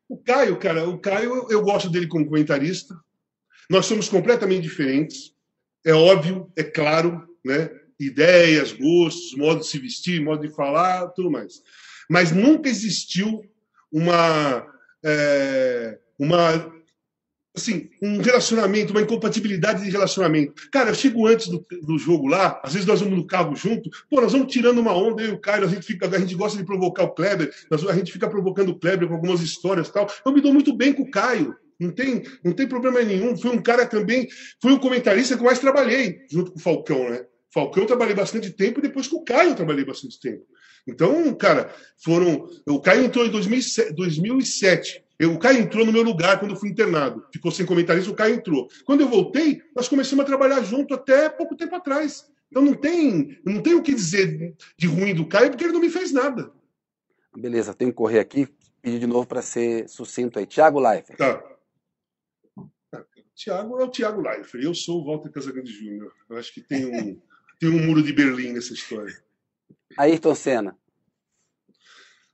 O Caio, cara, o Caio, eu gosto dele como comentarista. Nós somos completamente diferentes. É óbvio, é claro, né? Ideias, gostos, modo de se vestir, modo de falar, tudo mais. Mas nunca existiu uma, é, uma assim, um relacionamento, uma incompatibilidade de relacionamento. Cara, eu chego antes do, do jogo lá, às vezes nós vamos no carro junto, pô, nós vamos tirando uma onda, eu e o Caio, a gente, fica, a gente gosta de provocar o Kleber, a gente fica provocando o Kleber com algumas histórias e tal. Eu me dou muito bem com o Caio. Não tem, não tem problema nenhum. Foi um cara também, foi o comentarista que mais trabalhei, junto com o Falcão, né? Falcão eu trabalhei bastante tempo, e depois com o Caio eu trabalhei bastante tempo. Então, cara, foram. O Caio entrou em 2007. 2007 eu, o Caio entrou no meu lugar quando eu fui internado. Ficou sem comentarista, o Caio entrou. Quando eu voltei, nós começamos a trabalhar junto até pouco tempo atrás. Então não tem, não tem o que dizer de ruim do Caio, porque ele não me fez nada. Beleza, tenho que correr aqui, pedir de novo para ser sucinto aí. Tiago Leifert. Tá. Tiago é o Tiago Leifert. Eu sou o Walter Casagrande Júnior. Eu acho que tem um, tem um muro de Berlim nessa história. Ayrton Senna.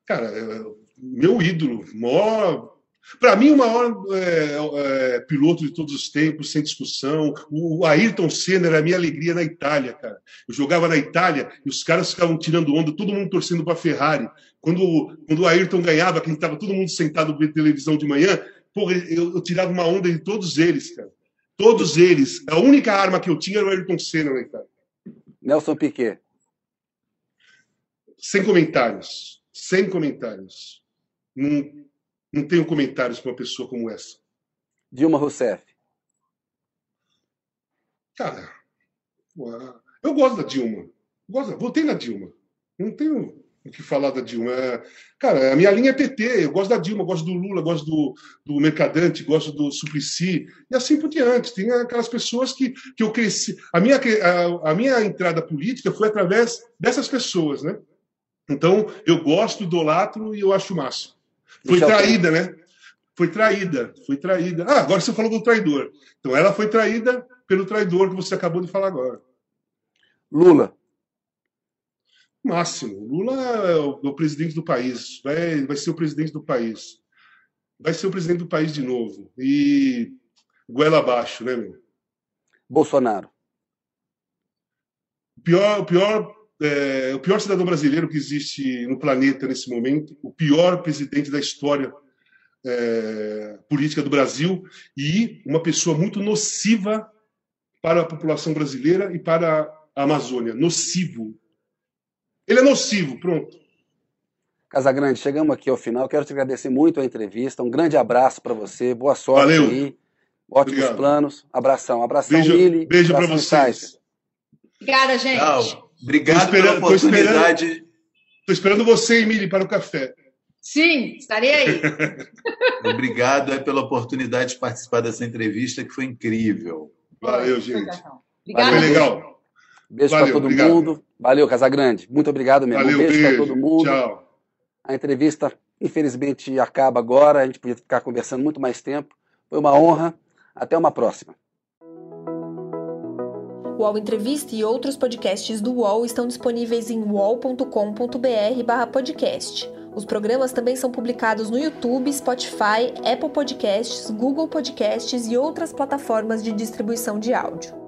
Cara, é, meu ídolo, maior para mim, o maior é, é, piloto de todos os tempos, sem discussão. O Ayrton Senna era a minha alegria na Itália, cara. Eu jogava na Itália e os caras ficavam tirando onda, todo mundo torcendo para a Ferrari. Quando, quando o Ayrton ganhava, que estava todo mundo sentado vendo televisão de manhã, porra, eu, eu, tirava uma onda de todos eles, cara. Todos eles. A única arma que eu tinha era o Ayrton Senna na Itália. Nelson Piquet. Sem comentários. Sem comentários. Não não tenho comentários para uma pessoa como essa. Dilma Rousseff. Cara, eu gosto da Dilma. Gosto, votei na Dilma. Não tenho o que falar da Dilma. É, cara, a minha linha é PT. Eu gosto da Dilma, gosto do Lula, gosto do, do Mercadante, gosto do Suplicy e assim por diante. Tem aquelas pessoas que, que eu cresci. A minha, a, a minha entrada política foi através dessas pessoas, né? Então, eu gosto, idolatro e eu acho máximo. Foi traída, né? Foi traída, foi traída. Ah, agora você falou do traidor. Então ela foi traída pelo traidor que você acabou de falar agora. Lula. Máximo. Lula é o, é o presidente do país. Vai, vai ser o presidente do país. Vai ser o presidente do país de novo. E goela abaixo, né, meu? Bolsonaro. O pior, o pior é, o pior cidadão brasileiro que existe no planeta nesse momento, o pior presidente da história é, política do Brasil e uma pessoa muito nociva para a população brasileira e para a Amazônia. Nocivo. Ele é nocivo, pronto. Casagrande, chegamos aqui ao final. Quero te agradecer muito a entrevista. Um grande abraço para você. Boa sorte Valeu. aí. Ótimos Obrigado. planos. Abração. Abração, Beijo, Mili. beijo para vocês. Obrigada, gente. Tchau. Obrigado pela oportunidade. Estou esperando você, Emília, para o café. Sim, estarei aí. [laughs] Obrigado aí pela oportunidade de participar dessa entrevista, que foi incrível. Valeu, gente. Obrigada. Foi legal. Beijo para todo obrigado. mundo. Valeu, Casagrande. Muito obrigado mesmo. Valeu, um beijo, para beijo. todo mundo. Tchau. A entrevista, infelizmente, acaba agora. A gente podia ficar conversando muito mais tempo. Foi uma honra. Até uma próxima. O UOL Entrevista e outros podcasts do UOL estão disponíveis em uol.com.br/podcast. Os programas também são publicados no YouTube, Spotify, Apple Podcasts, Google Podcasts e outras plataformas de distribuição de áudio.